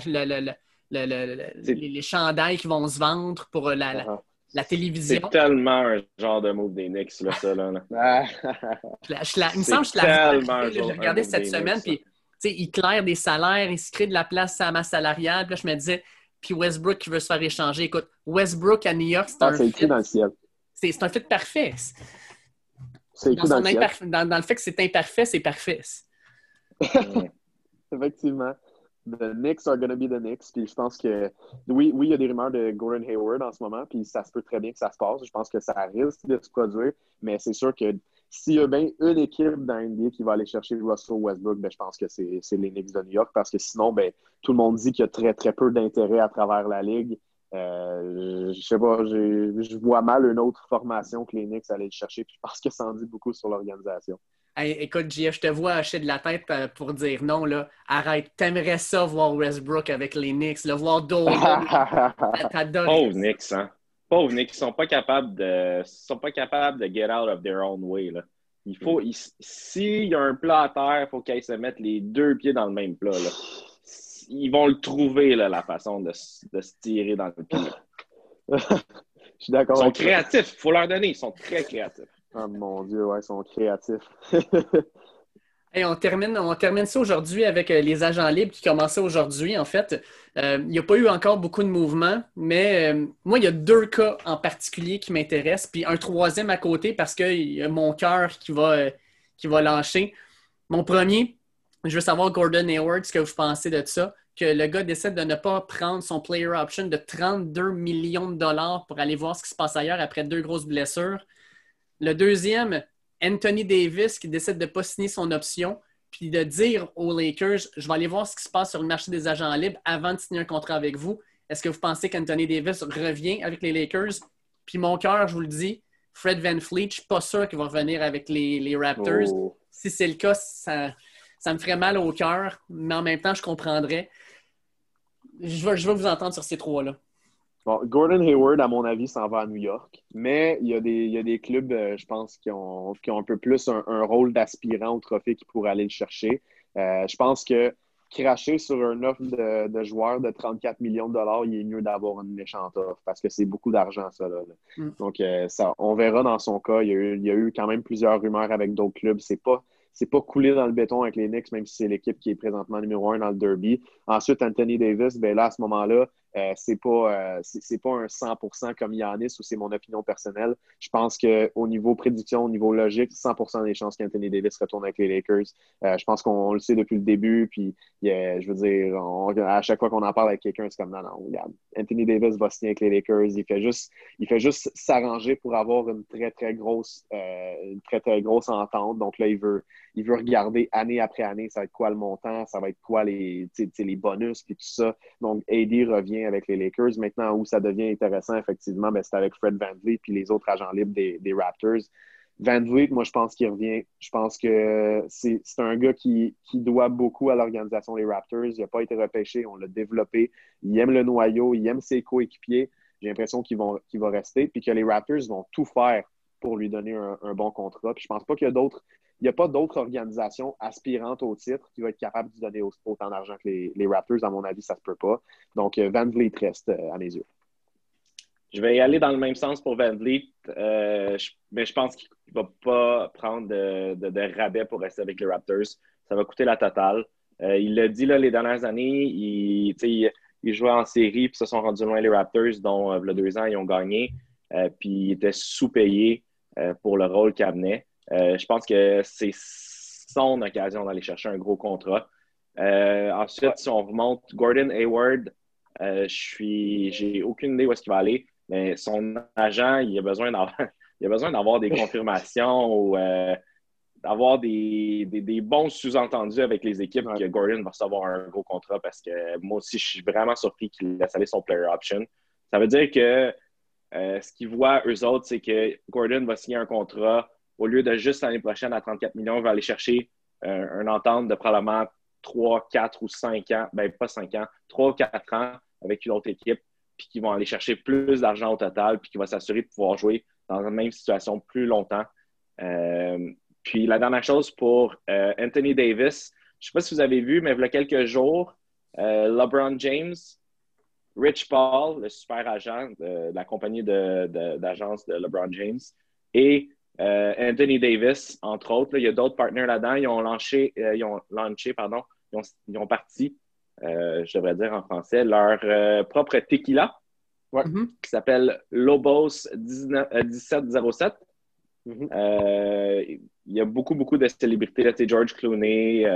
les, chandails qui vont se vendre, pour la, uh-huh. télévision. C'est tellement un genre de move des Knicks, là, ça. Là, <laughs> il me semble que je l'ai J'ai regardé cette semaine, puis il claire des salaires, il se crée de la place à ma salariale. Puis là, je me disais, puis Westbrook qui veut se faire échanger. Écoute, Westbrook à New York, c'est ah, un. C'est dans le ciel c'est un fait parfait. C'est dans, dans, dans, le fait que c'est imparfait, c'est parfait. <laughs> Effectivement. The Knicks are going to be the Knicks. Puis je pense que oui, oui, il y a des rumeurs de Gordon Hayward en ce moment, puis ça se peut très bien que ça se passe. Je pense que ça risque de se produire, mais c'est sûr que s'il y a bien une équipe dans NBA qui va aller chercher Russell Westbrook, ben, je pense que c'est les Knicks de New York parce que sinon, ben, tout le monde dit qu'il y a très, très peu d'intérêt à travers la ligue. Euh, je sais pas, je vois mal une autre formation que les Knicks allaient le chercher, puis je pense que ça en dit beaucoup sur l'organisation. Écoute, JF, je te vois hacher de la tête euh, pour dire non, là. Arrête, t'aimerais ça voir Westbrook avec les Knicks, le voir <laughs> Dolan. Pauvres Knicks, hein. Pauvres Knicks, ils sont pas capables de sont pas capables de get out of their own way, là. Il faut, s'il y a un plat à terre, il faut qu'ils se mettent les deux pieds dans le même plat, là ils vont le trouver, là, la façon de, de, se tirer dans le pied. <laughs> Je suis d'accord. Ils sont créatifs. Il faut leur donner. Ils sont très créatifs. Oh mon Dieu, ouais, ils sont créatifs. <laughs> Et on, termine, on termine ça aujourd'hui avec euh, les agents libres qui commençaient aujourd'hui. En fait, euh, il n'y a pas eu encore beaucoup de mouvements, mais euh, moi, il y a deux cas en particulier qui m'intéressent, puis un troisième à côté parce qu'il y a mon cœur qui va, qui va lâcher. Mon premier, je veux savoir, Gordon Hayward, ce que vous pensez de ça, que le gars décide de ne pas prendre son player option de 32 millions de dollars pour aller voir ce qui se passe ailleurs après deux grosses blessures. Le deuxième, Anthony Davis qui décide de ne pas signer son option, puis de dire aux Lakers, je vais aller voir ce qui se passe sur le marché des agents libres avant de signer un contrat avec vous. Est-ce que vous pensez qu'Anthony Davis revient avec les Lakers? Puis mon cœur, je vous le dis, Fred Van Fleet, je ne suis pas sûr qu'il va revenir avec les, Raptors. Oh. Si c'est le cas, ça, ça me ferait mal au cœur, mais en même temps, je comprendrais. Je veux, je veux vous entendre sur ces trois-là. Bon, Gordon Hayward, à mon avis, s'en va à New York. Mais il y a des, il y a des clubs, euh, je pense, qui ont, qui ont un peu plus un, rôle d'aspirant au trophée qui pourraient aller le chercher. Euh, je pense que cracher sur un offre de, de joueur de 34 millions de dollars, il est mieux d'avoir une méchante offre parce que c'est beaucoup d'argent, ça. Mm. Donc, euh, ça, on verra dans son cas. Il y, a eu, il y, a eu, quand même plusieurs rumeurs avec d'autres clubs. C'est pas c'est pas coulé dans le béton avec les Knicks, même si c'est l'équipe qui est présentement numéro un dans le derby. Ensuite, Anthony Davis, ben là, à ce moment-là, euh, c'est pas, euh, pas un 100% comme Yanis ou c'est mon opinion personnelle. Je pense qu'au niveau prédiction, au niveau logique, 100% des chances qu'Anthony Davis retourne avec les Lakers. Euh, je pense qu'on le sait depuis le début. Puis, je veux dire, à chaque fois qu'on en parle avec quelqu'un, c'est comme non, non, regarde, Anthony Davis va signer avec les Lakers. Il fait juste, juste s'arranger pour avoir une très, très grosse, une très, très grosse entente. Donc là, il veut, il veut regarder année après année, ça va être quoi le montant, ça va être quoi les, les bonus et tout ça. Donc, AD revient avec les Lakers. Maintenant, où ça devient intéressant, effectivement, ben, c'est avec Fred Van Vliet puis les autres agents libres des, Raptors. Van Vliet, moi, je pense qu'il revient. Je pense que c'est un gars qui, qui, doit beaucoup à l'organisation des Raptors. Il n'a pas été repêché, on l'a développé. Il aime le noyau, il aime ses coéquipiers. J'ai l'impression qu'il va rester, puis que les Raptors vont tout faire pour lui donner un, bon contrat. Puis je pense pas qu'il y a d'autres. Il n'y a pas d'autres organisations aspirantes au titre qui vont être capables de donner autant d'argent que les, Raptors. À mon avis, ça ne se peut pas. Donc, euh, Van Vliet reste euh, à mes yeux. Je vais y aller dans le même sens pour Van Vliet, euh, mais je pense qu'il ne va pas prendre de, rabais pour rester avec les Raptors. Ça va coûter la totale. il l'a dit là, les dernières années, il, il, jouait en série puis se sont rendus loin les Raptors, dont y a deux ans, ils ont gagné. puis il était sous-payé pour le rôle qu'il amenait. Je pense que c'est son occasion d'aller chercher un gros contrat. ensuite, si on remonte, Gordon Hayward, je suis, j'ai aucune idée où est-ce qu'il va aller. Mais son agent, il a besoin d'avoir, <laughs> il a besoin d'avoir des confirmations ou euh, d'avoir des, bons sous-entendus avec les équipes que Gordon va recevoir un gros contrat parce que moi aussi, je suis vraiment surpris qu'il laisse aller son player option. Ça veut dire que euh, ce qu'ils voient, eux autres, c'est que Gordon va signer un contrat au lieu de juste l'année prochaine à 34 millions, il va aller chercher euh, un entente de probablement 3, 4 ou 5 ans, ben pas 5 ans, 3 ou 4 ans avec une autre équipe puis qui vont aller chercher plus d'argent au total, puis qui va s'assurer de pouvoir jouer dans la même situation plus longtemps. Euh, puis la dernière chose pour euh, Anthony Davis, je ne sais pas si vous avez vu, mais il y a quelques jours, euh, LeBron James, Rich Paul, le super agent de, la compagnie d'agence de, LeBron James, et Anthony Davis, entre autres, il y a d'autres partenaires là-dedans, ils ont lancé, ils ont lancé, pardon, ils ont, ils ont parti euh, je devrais dire en français, leur euh, propre tequila mm-hmm. qui s'appelle Lobos 1707. Euh, mm-hmm. il y a beaucoup, beaucoup de célébrités. Là, George Clooney,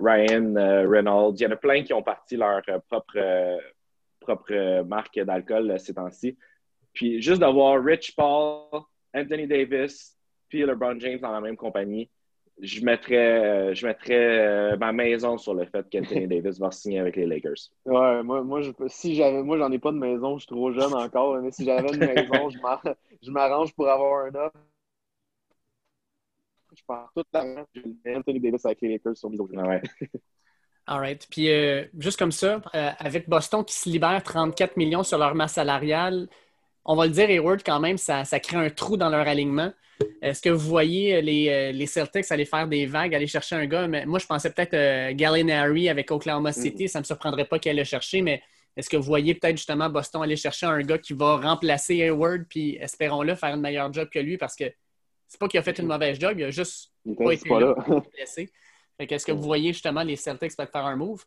Ryan Reynolds. Il y en a plein qui ont parti leur propre, propre marque d'alcool ces temps-ci. Puis juste d'avoir Rich Paul, Anthony Davis, puis LeBron James dans la même compagnie, je mettrais, euh, je mettrais euh, ma maison sur le fait qu'Anthony <laughs> Davis va signer avec les Lakers. Ouais, moi, moi, je, si j'avais, moi, j'en ai pas de maison, je suis trop jeune encore, mais si j'avais une <laughs> maison, je m'arrange pour avoir un offre. Je pars toute l'argent Anthony Davis avec les Lakers sur mes autres. Ouais. <laughs> All right. Puis, euh, juste comme ça, avec Boston qui se libère 34 millions sur leur masse salariale, on va le dire, Hayward, quand même, ça, ça crée un trou dans leur alignement. Est-ce que vous voyez euh, les, euh, les, Celtics aller faire des vagues, aller chercher un gars? Mais moi, je pensais peut-être euh, Gallinari avec Oklahoma mm. City. Ça ne me surprendrait pas qu'elle le chercher, mais est-ce que vous voyez peut-être justement Boston aller chercher un gars qui va remplacer Hayward, puis espérons-le faire un meilleur job que lui parce que c'est pas qu'il a fait une mauvaise job, il a juste pas été là, blessé. Est-ce que vous voyez justement les Celtics peut-être faire un move?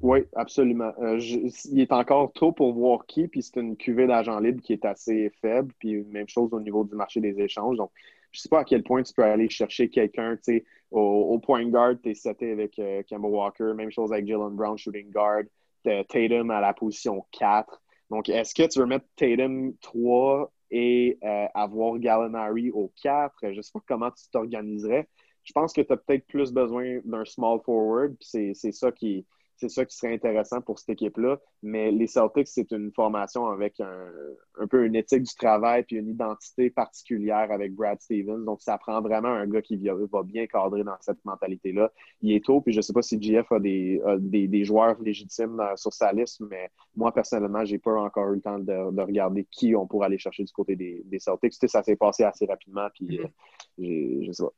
Oui, absolument. Euh, il est encore tôt pour voir qui, puis c'est une cuvée d'agents libres qui est assez faible, puis même chose au niveau du marché des échanges. Donc, je ne sais pas à quel point tu peux aller chercher quelqu'un, tu sais, au, point guard, tu es seté avec euh, Kemba Walker, même chose avec Jalen Brown, shooting guard, Tatum à la position 4. Donc, est-ce que tu veux mettre Tatum 3 et euh, avoir Gallinari au 4? Je ne sais pas comment tu t'organiserais. Je pense que tu as peut-être plus besoin d'un small forward, c'est ça qui c'est ça qui serait intéressant pour cette équipe-là. Mais les Celtics, c'est une formation avec un, peu une éthique du travail puis une identité particulière avec Brad Stevens. Donc, ça prend vraiment un gars qui va bien cadrer dans cette mentalité-là. Il est tôt, puis je ne sais pas si GF a des, des, joueurs légitimes sur sa liste, mais moi, personnellement, j'ai pas encore eu le temps de, regarder qui on pourrait aller chercher du côté des, Celtics. ça s'est passé assez rapidement, puis mm-hmm. euh, je sais pas.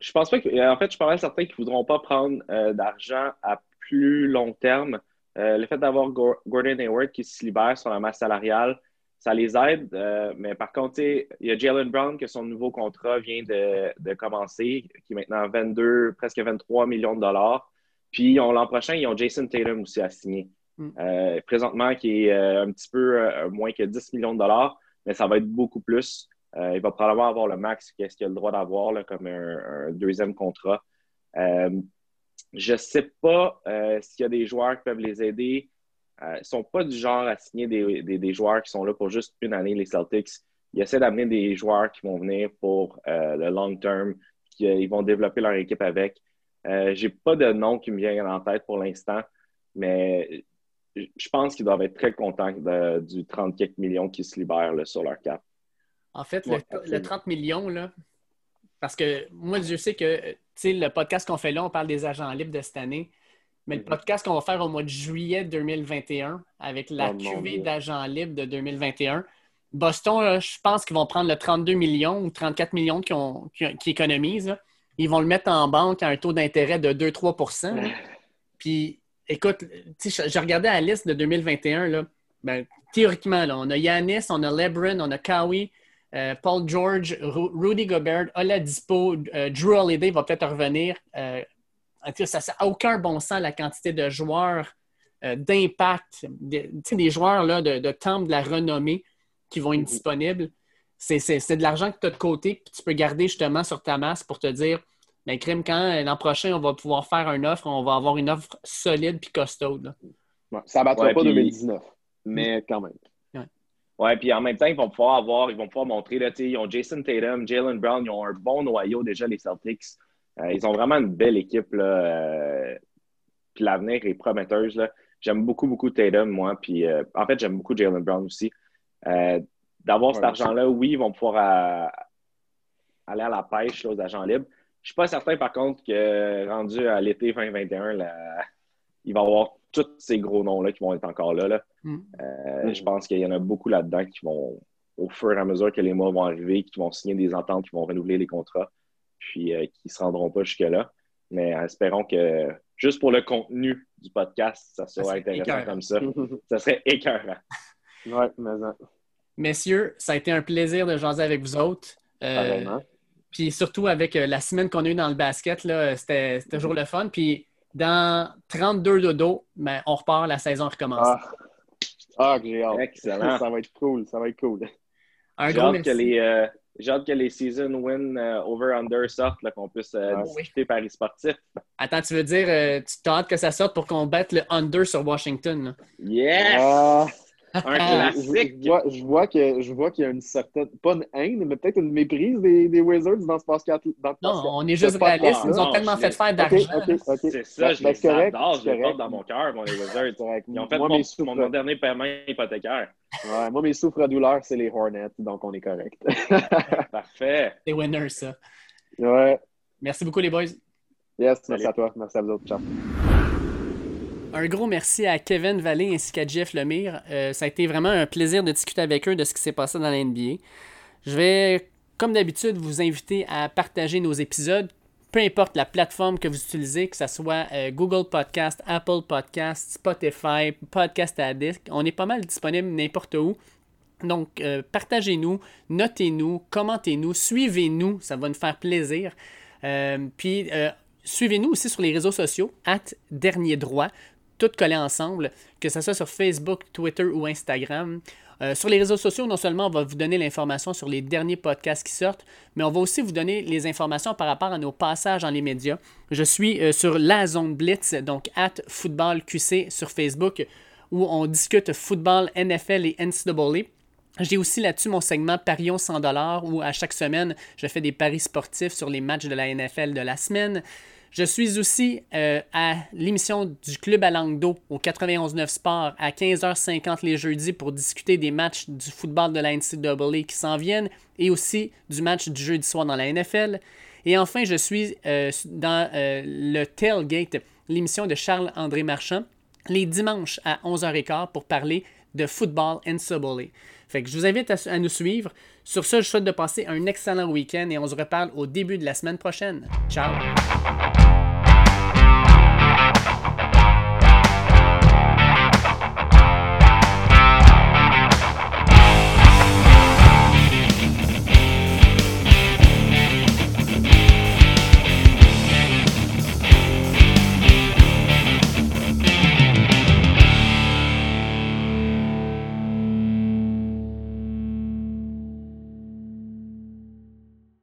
Je pense pas que. En fait, je parlais certains qui ne voudront pas prendre euh, d'argent à plus long terme, euh, le fait d'avoir Gordon Hayward qui se libère sur la masse salariale, ça les aide. Euh, mais par contre, il y a Jalen Brown que son nouveau contrat vient de, commencer, qui est maintenant 22, presque 23 millions de dollars. Puis l'an prochain, ils ont Jason Tatum aussi à signer. Mm. Euh, présentement, qui est un petit peu moins que 10 millions de dollars, mais ça va être beaucoup plus. il va probablement avoir le max qu'est-ce qu'il a le droit d'avoir comme un, deuxième contrat. Je ne sais pas euh, s'il y a des joueurs qui peuvent les aider. Euh, ils ne sont pas du genre à signer des, joueurs qui sont là pour juste une année, les Celtics. Ils essaient d'amener des joueurs qui vont venir pour euh, le long term, qu'ils vont développer leur équipe avec. Je n'ai pas de nom qui me vient en tête pour l'instant, mais je pense qu'ils doivent être très contents du 34 millions qui se libèrent sur leur cap. En fait, le, 30 millions, là, parce que moi, je sais que le podcast qu'on fait là, on parle des agents libres de cette année. Mais le mm-hmm. podcast qu'on va faire au mois de juillet 2021 avec la oh, cuvée d'agents libres de 2021, Boston, je pense qu'ils vont prendre le 32 millions ou 34 millions qu'ils économisent. Ils vont le mettre en banque à un taux d'intérêt de 2-3% Puis, écoute, j'ai regardé la liste de 2021. Là, ben, théoriquement, là, on a Yanis, on a Lebron, on a Kawhi, euh, Paul George, Rudy Gobert, Oladipo, euh, Drew Holiday va peut-être revenir. Euh, ça n'a aucun bon sens la quantité de joueurs d'impact, des joueurs là, de, de temps de la renommée qui vont être mhm. disponibles. C'est de l'argent que tu as de côté, puis tu peux garder justement sur ta masse pour te dire, ben, crime, quand l'an prochain, on va pouvoir faire une offre, on va avoir une offre solide puis costaud. ça ne battra pas 2019, mais quand même. Ouais, puis en même temps, ils vont pouvoir avoir, ils vont pouvoir montrer, là, ils ont Jason Tatum, Jalen Brown, ils ont un bon noyau déjà, les Celtics. Euh, ils ont vraiment une belle équipe, là. Euh, puis l'avenir est prometteuse, J'aime beaucoup, beaucoup Tatum, moi. Puis euh, en fait, j'aime beaucoup Jalen Brown aussi. D'avoir cet argent-là, oui, ils vont pouvoir aller à la pêche aux agents libres. Je ne suis pas certain, par contre, que rendu à l'été 2021, il va y avoir tous ces gros noms-là qui vont être encore là. Mm. Euh, je pense qu'il y en a beaucoup là-dedans qui vont, au fur et à mesure que les mois vont arriver, qui vont signer des ententes, qui vont renouveler les contrats, puis euh, qui ne se rendront pas jusque-là. Mais espérons que juste pour le contenu du podcast, ça soit intéressant comme ça. <laughs> ça serait écœurant. <laughs> Oui, mais... Messieurs, ça a été un plaisir de jaser avec vous autres. Euh, puis surtout avec la semaine qu'on a eue dans le basket, c'était toujours le fun. Puis dans 32 dodo, mais on repart, la saison recommence. Ah, ah j'ai hâte. Excellent. Ça va être cool, ça va être cool. J'ai hâte, que les, euh, hâte que les season win euh, over-under sortent, qu'on puisse euh, ah, discuter Paris sportif. Attends, tu veux dire, tu t'as hâte que ça sorte pour qu'on batte le under sur Washington? Yes! Un classique. Je vois, que, je vois qu'il y a une certaine, pas une haine, mais peut-être une méprise des, des Wizards dans ce podcast. Dans non, on est juste réaliste. Ils nous ont tellement fait faire d'argent. C'est ça, je ben, les adore, je les porte dans mon cœur, moi, les Wizards. Ils ont fait moi, mon, mon, dernier paiement hypothécaire. Ouais, moi, mes souffres-douleurs, c'est les Hornets, donc on est correct. <laughs> Parfait. C'est winners, ça. Ouais. Merci beaucoup, les boys. Yes, merci à toi. Merci à vous autres. Ciao. Un gros merci à Kevin Vallée ainsi qu'à Jeff Lemire. Euh, ça a été vraiment un plaisir de discuter avec eux de ce qui s'est passé dans la NBA. Je vais, comme d'habitude, vous inviter à partager nos épisodes, peu importe la plateforme que vous utilisez, que ce soit euh, Google Podcast, Apple Podcast, Spotify, Podcast Addict. On est pas mal disponible n'importe où. Donc, euh, partagez-nous, notez-nous, commentez-nous, suivez-nous, ça va nous faire plaisir. puis, suivez-nous aussi sur les réseaux sociaux, at Dernier Droit tout collé ensemble, que ce soit sur Facebook, Twitter ou Instagram. Euh, sur les réseaux sociaux, non seulement on va vous donner l'information sur les derniers podcasts qui sortent, mais on va aussi vous donner les informations par rapport à nos passages dans les médias. Je suis euh, sur la zone Blitz, donc at Football QC sur Facebook, où on discute football, NFL et NCAA. J'ai aussi là-dessus mon segment Parions 100 où à chaque semaine, je fais des paris sportifs sur les matchs de la NFL de la semaine. Je suis aussi euh, à l'émission du Club à langue d'eau au 91.9 Sport à 15h50 les jeudis pour discuter des matchs du football de la NCAA qui s'en viennent et aussi du match du jeudi soir dans la NFL. Et enfin, je suis euh, dans euh, le Tailgate, l'émission de Charles-André Marchand, les dimanches à 11h15 pour parler de football NCAA. Fait que je vous invite à nous suivre. Sur ce, je souhaite de passer un excellent week-end et on se reparle au début de la semaine prochaine. Ciao!